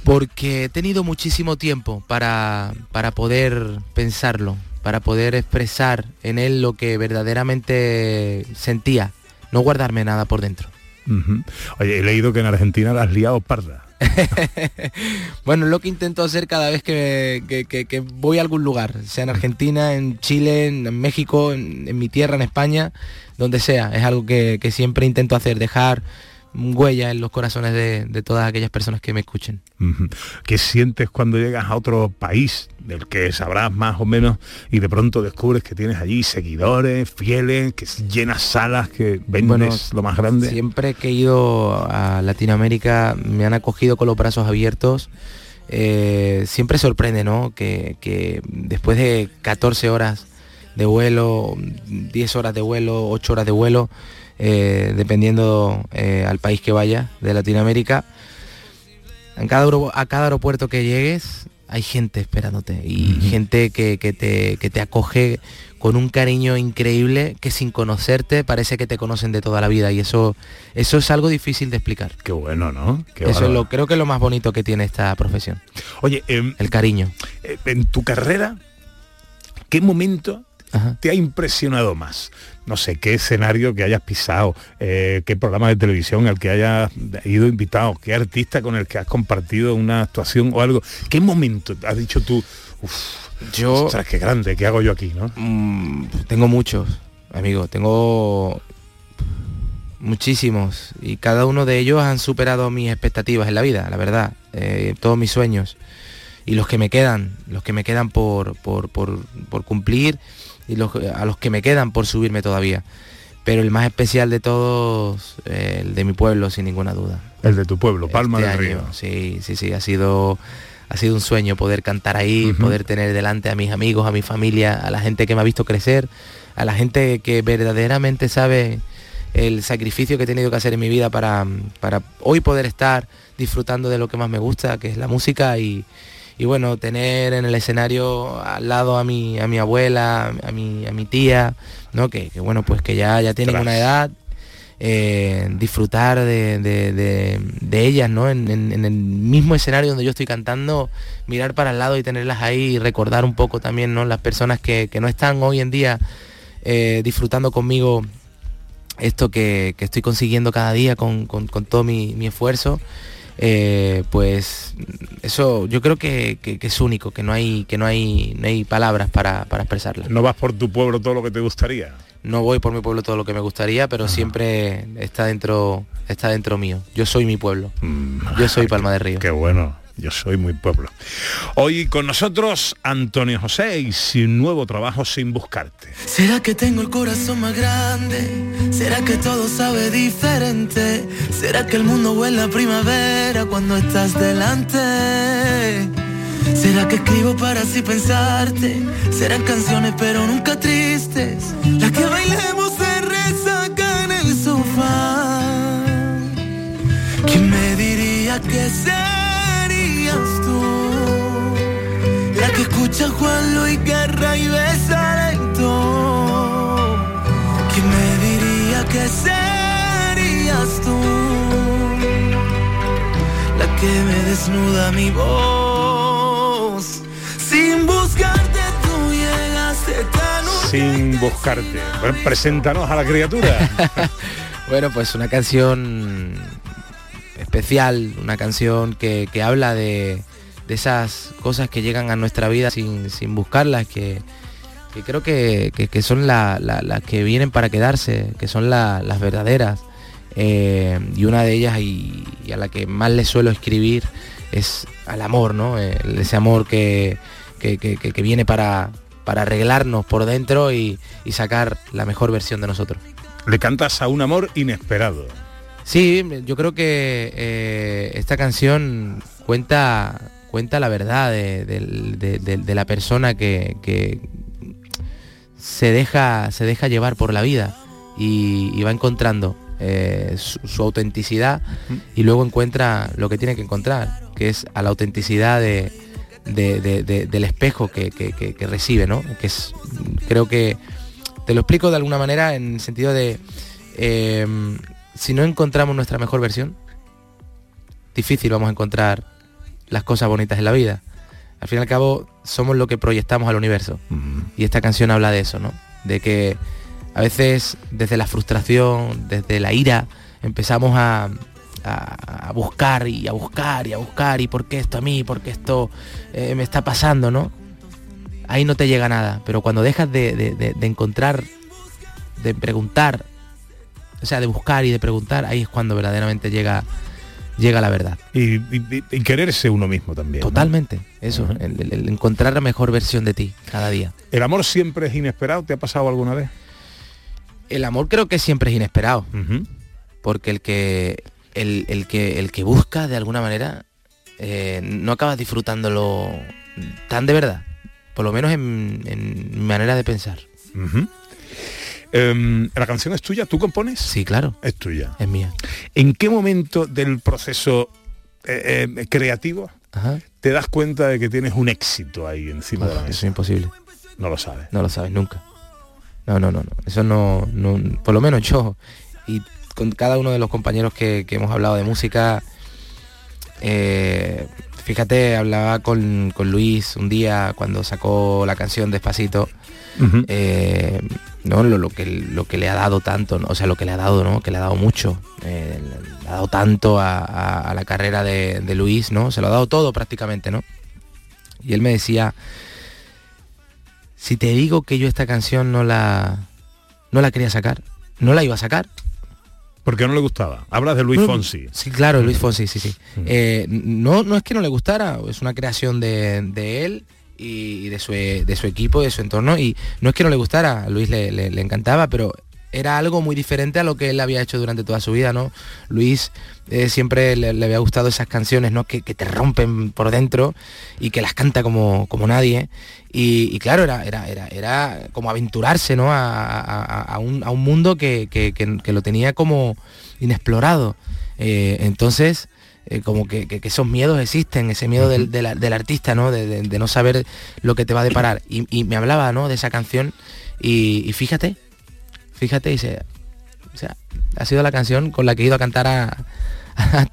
Speaker 18: porque he tenido muchísimo tiempo para, para poder pensarlo, para poder expresar en él lo que verdaderamente sentía, no guardarme nada por dentro.
Speaker 1: Oye, he leído que en Argentina la has liado parda.
Speaker 18: Bueno, lo que intento hacer cada vez que, voy a algún lugar, sea en Argentina, en Chile, en, México, en, mi tierra, en España, donde sea. Es algo que siempre intento hacer, dejar huella en los corazones de, de todas aquellas personas que me escuchen.
Speaker 1: ¿Qué sientes cuando llegas a otro país del que sabrás más o menos y de pronto descubres que tienes allí seguidores, fieles, que llenas salas, que vendes
Speaker 18: Bueno,
Speaker 1: lo más grande?
Speaker 18: Siempre que he ido a Latinoamérica me han acogido con los brazos abiertos. Eh, siempre sorprende, ¿no? Que, que después de 14 horas de vuelo, 10 horas de vuelo, 8 horas de vuelo, eh, dependiendo eh, al país que vaya de Latinoamérica, en cada, a cada aeropuerto que llegues hay gente esperándote y gente que, que te, que te acoge con un cariño increíble que sin conocerte parece que te conocen de toda la vida y eso eso es algo difícil de explicar.
Speaker 1: Qué bueno, ¿no? Qué
Speaker 18: eso es lo creo que es lo más bonito que tiene esta profesión.
Speaker 1: Oye, em,
Speaker 18: el cariño.
Speaker 1: eh, en tu carrera, ¿qué momento te ha impresionado más? No sé, qué escenario que hayas pisado, eh, qué programa de televisión al que hayas ido invitado, qué artista con el que has compartido una actuación o algo. ¿Qué momento has dicho tú? Uf,
Speaker 18: Yo-
Speaker 1: ostras, qué grande, ¿qué hago yo aquí, no?
Speaker 18: Mm, tengo muchos, amigo, tengo muchísimos y cada uno de ellos han superado mis expectativas en la vida, la verdad, eh, todos mis sueños y los que me quedan, los que me quedan por, por, por- por cumplir y los, a los que me quedan por subirme todavía. Pero el más especial de todos, eh, el de mi pueblo, sin ninguna duda.
Speaker 1: El de tu pueblo, Palma
Speaker 18: Este
Speaker 1: del
Speaker 18: año. Sí, sí, sí, ha sido, ha sido un sueño poder cantar ahí, poder tener delante a mis amigos, a mi familia, a la gente que me ha visto crecer, a la gente que verdaderamente sabe el sacrificio que he tenido que hacer en mi vida para, para hoy poder estar disfrutando de lo que más me gusta, que es la música y, y bueno, tener en el escenario al lado a mi, a mi abuela, a mi, a mi tía, ¿no? Que, que bueno, pues que ya, ya tienen una edad, eh, disfrutar de, de- de- de ellas, ¿no? En, en- en el mismo escenario donde yo estoy cantando, mirar para el lado y tenerlas ahí y recordar un poco también, ¿no? Las personas que, que no están hoy en día eh, disfrutando conmigo esto que, que estoy consiguiendo cada día con, con- con todo mi, mi esfuerzo. Eh, pues eso yo creo que, que- que es único, que no hay, que no hay, no hay palabras para, para expresarlo.
Speaker 1: ¿No vas por tu pueblo todo lo que te gustaría?
Speaker 18: No voy por mi pueblo todo lo que me gustaría, pero siempre está dentro, está dentro mío. Yo soy mi pueblo. Yo soy Palma de Río.
Speaker 1: Qué bueno, yo soy muy pueblo. Hoy con nosotros Antonio José y su nuevo trabajo sin buscarte.
Speaker 19: ¿Será que tengo el corazón más grande? ¿Será que todo sabe diferente? ¿Será que el mundo huele a primavera cuando estás delante? ¿Será que escribo para así pensarte? Serán canciones pero nunca tristes Las que bailemos de resaca en el sofá ¿Quién me diría que serías que escucha Juan Luis Guerra y besa lento ¿Quién me diría que serías tú? La que me desnuda mi voz Sin buscarte tú llegaste tan
Speaker 1: Sin buscarte. Bueno, preséntanos a la criatura.
Speaker 18: Bueno, pues una canción especial, una canción que, que habla de, de esas cosas que llegan a nuestra vida sin, sin buscarlas, que, que creo que, que- que son la- la- las que vienen para quedarse, que son la- las verdaderas. Eh, y una de ellas y, y a la que más le suelo escribir es al amor, ¿no? Ese amor que, que- que- que- que viene para, para arreglarnos por dentro y, y sacar la mejor versión de nosotros.
Speaker 1: Le cantas a un amor inesperado.
Speaker 18: Sí, yo creo que eh, esta canción cuenta cuenta la verdad de, del- de- de- de la persona que, que se deja se deja llevar por la vida y, y va encontrando eh, su, su autenticidad y luego encuentra lo que tiene que encontrar, que es a la autenticidad de, de- de- de- del espejo que, que- que- que recibe, ¿no? Que es, creo que te lo explico de alguna manera en el sentido de eh, si no encontramos nuestra mejor versión, difícil vamos a encontrar las cosas bonitas en la vida. Al fin y al cabo, somos lo que proyectamos al universo. Y esta canción habla de eso, ¿no? De que a veces desde la frustración, desde la ira, empezamos a, a- a buscar y a buscar y a buscar y por qué esto a mí, por qué esto eh, me está pasando, ¿no? Ahí no te llega nada, pero cuando dejas de, de- de- de encontrar, de preguntar, o sea, de buscar y de preguntar, ahí es cuando verdaderamente llega, llega la verdad.
Speaker 1: Y, y- y quererse uno mismo también. ¿no?
Speaker 18: Totalmente, eso, el, el- el encontrar la mejor versión de ti cada día.
Speaker 1: ¿El amor siempre es inesperado? ¿Te ha pasado alguna vez?
Speaker 18: El amor creo que siempre es inesperado, porque el que el, el que el que busca de alguna manera eh, no acabas disfrutándolo tan de verdad, por lo menos en, en mi manera de pensar.
Speaker 1: Em, ¿La canción es tuya? ¿Tú compones?
Speaker 18: Sí, claro.
Speaker 1: Es tuya.
Speaker 18: Es mía.
Speaker 1: ¿En qué momento del proceso eh, eh, creativo te das cuenta de que tienes un éxito ahí encima de la
Speaker 18: Eso
Speaker 1: mesa?
Speaker 18: es imposible.
Speaker 1: No lo sabes.
Speaker 18: No lo sabes nunca. No, no, no, no. Eso no, no- por lo menos yo y con cada uno de los compañeros que, que hemos hablado de música, eh, fíjate, hablaba con, con Luis un día cuando sacó la canción Despacito, eh, ¿no? Lo, lo que, lo que le ha dado tanto, ¿no? o sea, lo que le ha dado, ¿no? Que le ha dado mucho, eh, le ha dado tanto a, a- a la carrera de, de Luis, ¿no? Se lo ha dado todo prácticamente, ¿no? Y él me decía, si te digo que yo esta canción no la no la quería sacar, no la iba a sacar.
Speaker 1: Porque no le gustaba. Hablas de Luis
Speaker 18: No,
Speaker 1: Fonsi.
Speaker 18: Sí, claro, Luis Fonsi, sí, sí. Eh, no, no es que no le gustara, es una creación de, de él y de su, de su equipo, de su entorno, y no es que no le gustara, a Luis le, le- encantaba, pero era algo muy diferente a lo que él había hecho durante toda su vida, ¿no? Luis eh, siempre le, había gustado esas canciones, ¿no? Que, que te rompen por dentro y que las canta como, como nadie. Y, claro, era, era, era, era como aventurarse, ¿no? A, a- un, a un mundo que, que- que- que lo tenía como inexplorado. Eh, entonces, eh, como que, que- que esos miedos existen, ese miedo del, del- del artista, ¿no? De, de- de no saber lo que te va a deparar. Y, y me hablaba, ¿no? De esa canción y, y fíjate, fíjate, y se, o sea, ha sido la canción con la que he ido a cantar a, a,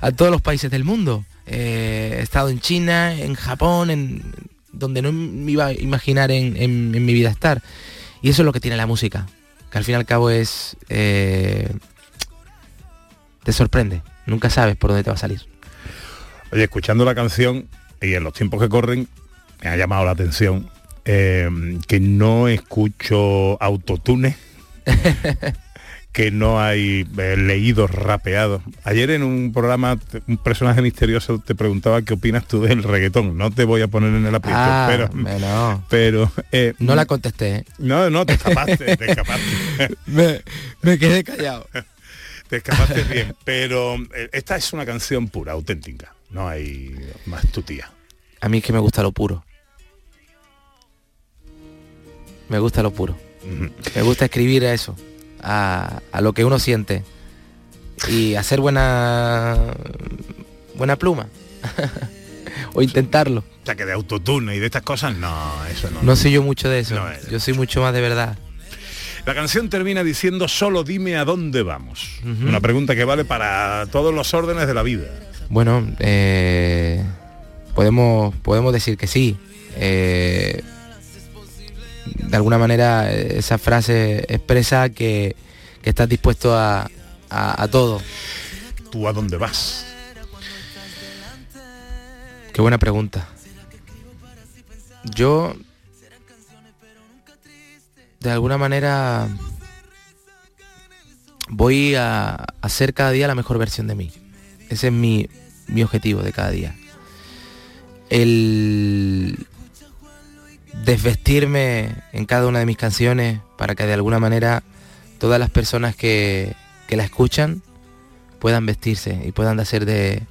Speaker 18: a todos los países del mundo. Eh, he estado en China, en Japón, en donde no me iba a imaginar en, en- en mi vida estar. Y eso es lo que tiene la música, que al fin y al cabo es... eh, te sorprende, nunca sabes por dónde te va a salir.
Speaker 1: Oye, escuchando la canción y en los tiempos que corren, me ha llamado la atención eh, que no escucho autotune, que no hay eh, leídos rapeados. Ayer en un programa, un personaje misterioso te preguntaba qué opinas tú del reggaetón. No te voy a poner en el aprieto,
Speaker 18: Ah,
Speaker 1: pero...
Speaker 18: bueno.
Speaker 1: Pero... eh,
Speaker 18: No la contesté. ¿eh?
Speaker 1: No, no, te escapaste, te escapaste.
Speaker 18: me, me quedé callado.
Speaker 1: Te escapaste bien, pero eh, esta es una canción pura, auténtica. No hay más tu tía.
Speaker 18: A mí es que me gusta lo puro. Me gusta lo puro. Me gusta escribir a eso, a, a lo que uno siente. Y hacer buena buena pluma. o intentarlo.
Speaker 1: O sea, que de autotune y de estas cosas, no, eso no.
Speaker 18: No soy yo mucho de eso.
Speaker 1: No
Speaker 18: yo soy mucho más de verdad.
Speaker 1: La canción termina diciendo solo dime a dónde vamos. Una pregunta que vale para todos los órdenes de la vida.
Speaker 18: Bueno, eh, podemos, podemos decir que sí. Eh, de alguna manera esa frase expresa que, que estás dispuesto a, a- a todo.
Speaker 1: ¿Tú a dónde vas?
Speaker 18: Qué buena pregunta. Yo, de alguna manera, voy a hacer cada día la mejor versión de mí. Ese es mi, mi objetivo de cada día. El desvestirme en cada una de mis canciones para que de alguna manera todas las personas que, que la escuchan puedan vestirse y puedan hacer de,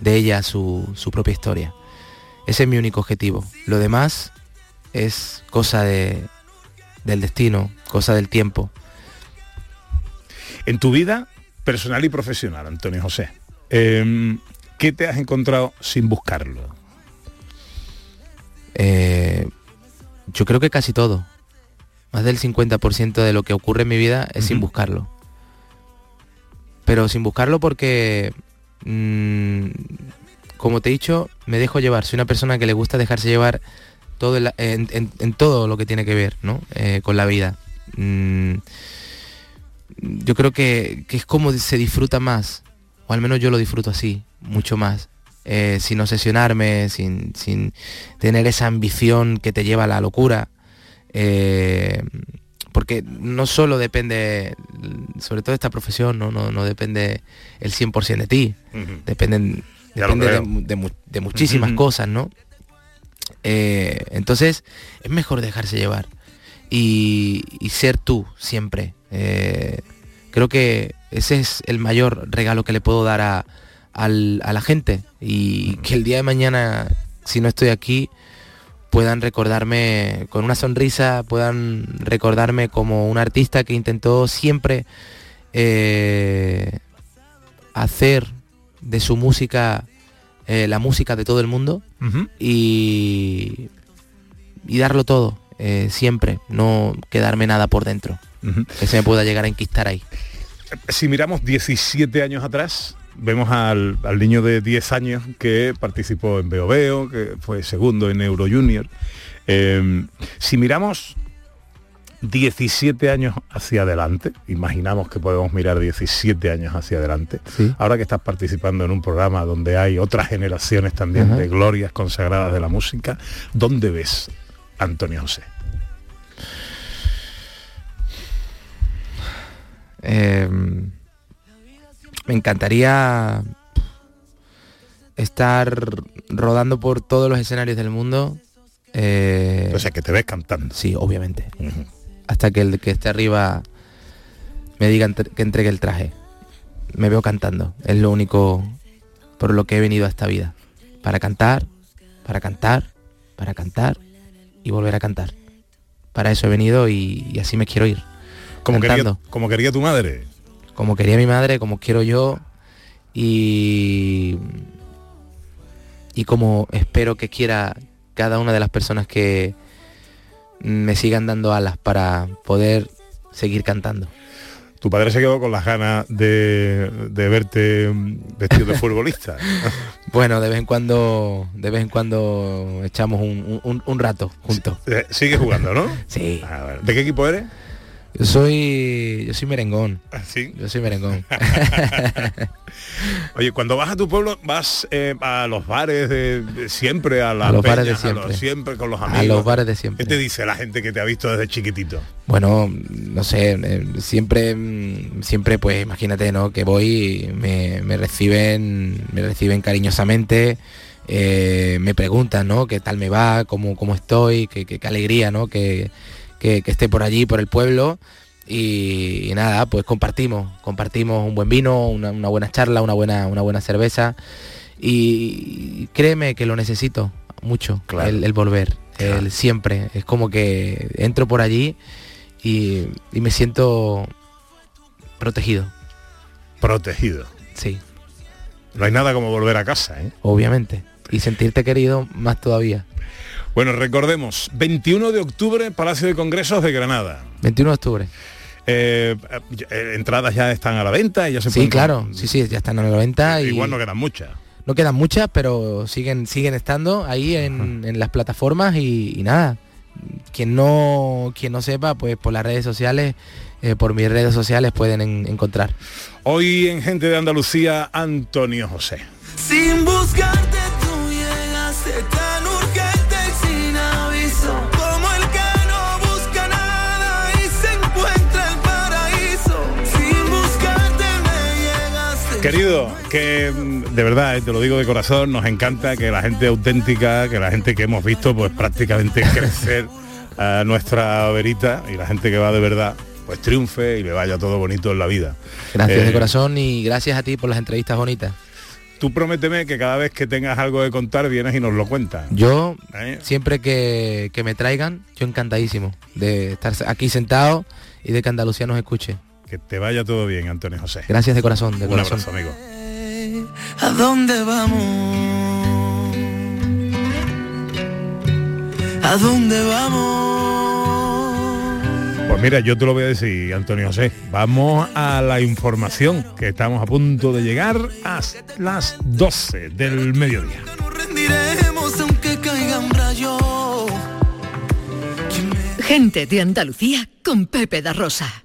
Speaker 18: de ella su, su propia historia. Ese es mi único objetivo. Lo demás es cosa de, del destino, cosa del tiempo.
Speaker 1: En tu vida personal y profesional, Antonio José, eh, ¿qué te has encontrado sin buscarlo?
Speaker 18: Eh, yo creo que casi todo. Más del 50% de lo que ocurre en mi vida es sin buscarlo. Pero sin buscarlo porque, mm, como te he dicho, me dejo llevar. Soy una persona que le gusta dejarse llevar todo en, la- en- en- en todo lo que tiene que ver ¿no? Eh, con la vida. Mm, yo creo que, que es como se disfruta más, o al menos yo lo disfruto así, mucho más. eh, sin obsesionarme, sin, sin tener esa ambición que te lleva a la locura. eh, porque no solo depende, sobre todo esta profesión, no, no, no depende el 100% de ti, dependen, depende de, muchísimas cosas, ¿no? Eh, entonces es mejor dejarse llevar y, y ser tú siempre. Eh, creo que ese es el mayor regalo que le puedo dar a la gente y que el día de mañana, si no estoy aquí, puedan recordarme con una sonrisa, puedan recordarme como un artista que intentó siempre eh, hacer de su música eh, la música de todo el mundo y, y darlo todo, eh, siempre, no quedarme nada por dentro, que se me pueda llegar a enquistar ahí.
Speaker 1: Si miramos 17 años atrás, vemos al, al niño de 10 años que participó en Veo Veo, que fue segundo en Euro Junior. Eh, si miramos 17 años hacia adelante, imaginamos que podemos mirar 17 años hacia adelante,
Speaker 18: Sí.
Speaker 1: ahora que estás participando en un programa donde hay otras generaciones también
Speaker 18: Ajá.
Speaker 1: de glorias consagradas de la música, ¿dónde ves a Antonio José?
Speaker 18: Eh, me encantaría estar rodando por todos los escenarios del mundo. eh,
Speaker 1: O sea, que te ves cantando.
Speaker 18: Sí, obviamente. Hasta que el que esté arriba me diga que entregue el traje. Me veo cantando. Es lo único por lo que he venido a esta vida. Para cantar, para cantar, para cantar y volver a cantar. Para eso he venido y, y así me quiero ir.
Speaker 1: Como quería, como quería tu madre.
Speaker 18: Como quería mi madre, como quiero yo y y como espero que quiera cada una de las personas que me sigan dando alas para poder seguir cantando.
Speaker 1: Tu padre se quedó con las ganas de, de verte mm, vestido de futbolista.
Speaker 18: Bueno, de vez en cuando, de vez en cuando echamos un, un- un rato juntos.
Speaker 1: Eh, Sigue jugando, ¿no?
Speaker 18: Sí.
Speaker 1: A ver, ¿De qué equipo eres?
Speaker 18: Yo soy, yo soy merengón.
Speaker 1: ¿Sí?
Speaker 18: Yo soy merengón.
Speaker 1: Oye, cuando vas a tu pueblo, vas eh, a los bares de, de siempre, a las
Speaker 18: A los bares de
Speaker 1: a los-
Speaker 18: siempre.
Speaker 1: siempre con los
Speaker 18: A
Speaker 1: amigos.
Speaker 18: los bares de siempre.
Speaker 1: ¿Qué te dice la gente que te ha visto desde chiquitito?
Speaker 18: Bueno, no sé, eh, siempre, siempre pues imagínate, ¿no? Que voy, y me, me reciben, me reciben cariñosamente, eh, me preguntan, ¿no? ¿Qué tal me va? ¿Cómo, cómo estoy? ¿Qué, qué- qué alegría, ¿no? Que, que- que esté por allí, por el pueblo. Y, y nada, pues compartimos, compartimos un buen vino, una, una buena charla, una buena, una buena cerveza. Y créeme que lo necesito mucho,
Speaker 1: Claro.
Speaker 18: el, el volver, el siempre. Es como que entro por allí y, y me siento protegido.
Speaker 1: Protegido.
Speaker 18: Sí,
Speaker 1: No hay nada como volver a casa, ¿eh?
Speaker 18: obviamente. Y sentirte querido más todavía.
Speaker 1: Bueno, recordemos, 21 de octubre, Palacio de Congresos de Granada.
Speaker 18: 21 de octubre.
Speaker 1: Eh, eh, entradas ya están a la venta y ya se
Speaker 18: Sí,
Speaker 1: pueden
Speaker 18: claro. Sí, sí, ya están a la venta y
Speaker 1: Igual no quedan muchas.
Speaker 18: no quedan muchas, pero siguen siguen estando ahí en, en las plataformas y, y nada. Quien no quien no sepa, pues por las redes sociales, eh, por mis redes sociales pueden en- encontrar.
Speaker 1: Hoy en Gente de Andalucía, Antonio José.
Speaker 19: Sin buscarte
Speaker 1: Querido, que mm, de verdad, eh, te lo digo de corazón, nos encanta que la gente auténtica, que la gente que hemos visto pues prácticamente crecer a nuestra verita y la gente que va de verdad, pues triunfe y le vaya todo bonito en la vida.
Speaker 18: Gracias
Speaker 1: Eh,
Speaker 18: de corazón y gracias a ti por las entrevistas bonitas.
Speaker 1: Tú prométeme que cada vez que tengas algo de contar vienes y nos lo cuentas.
Speaker 18: Yo,
Speaker 1: ¿Eh?
Speaker 18: siempre que, que me traigan, yo encantadísimo de estar aquí sentado y de que Andalucía nos escuche.
Speaker 1: Que te vaya todo bien, Antonio José.
Speaker 18: Gracias de corazón, de
Speaker 1: Un
Speaker 18: corazón.
Speaker 1: abrazo, amigo.
Speaker 19: ¿A dónde vamos? ¿A dónde vamos?
Speaker 1: Pues mira, yo te lo voy a decir, Antonio José. Vamos a la información, que estamos a punto de llegar a las 12 del mediodía.
Speaker 15: Gente de Andalucía con Pepe da Rosa.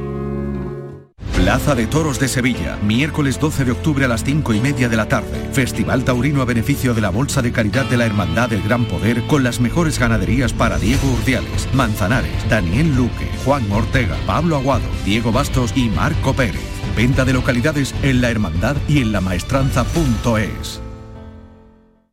Speaker 17: Plaza de Toros de Sevilla, miércoles 12 de octubre a las 5 y media de la tarde. Festival Taurino a beneficio de la Bolsa de Caridad de la Hermandad del Gran Poder con las mejores ganaderías para Diego Urdiales, Manzanares, Daniel Luque, Juan Ortega, Pablo Aguado, Diego Bastos y Marco Pérez. Venta de localidades en la hermandad y en la maestranza.es.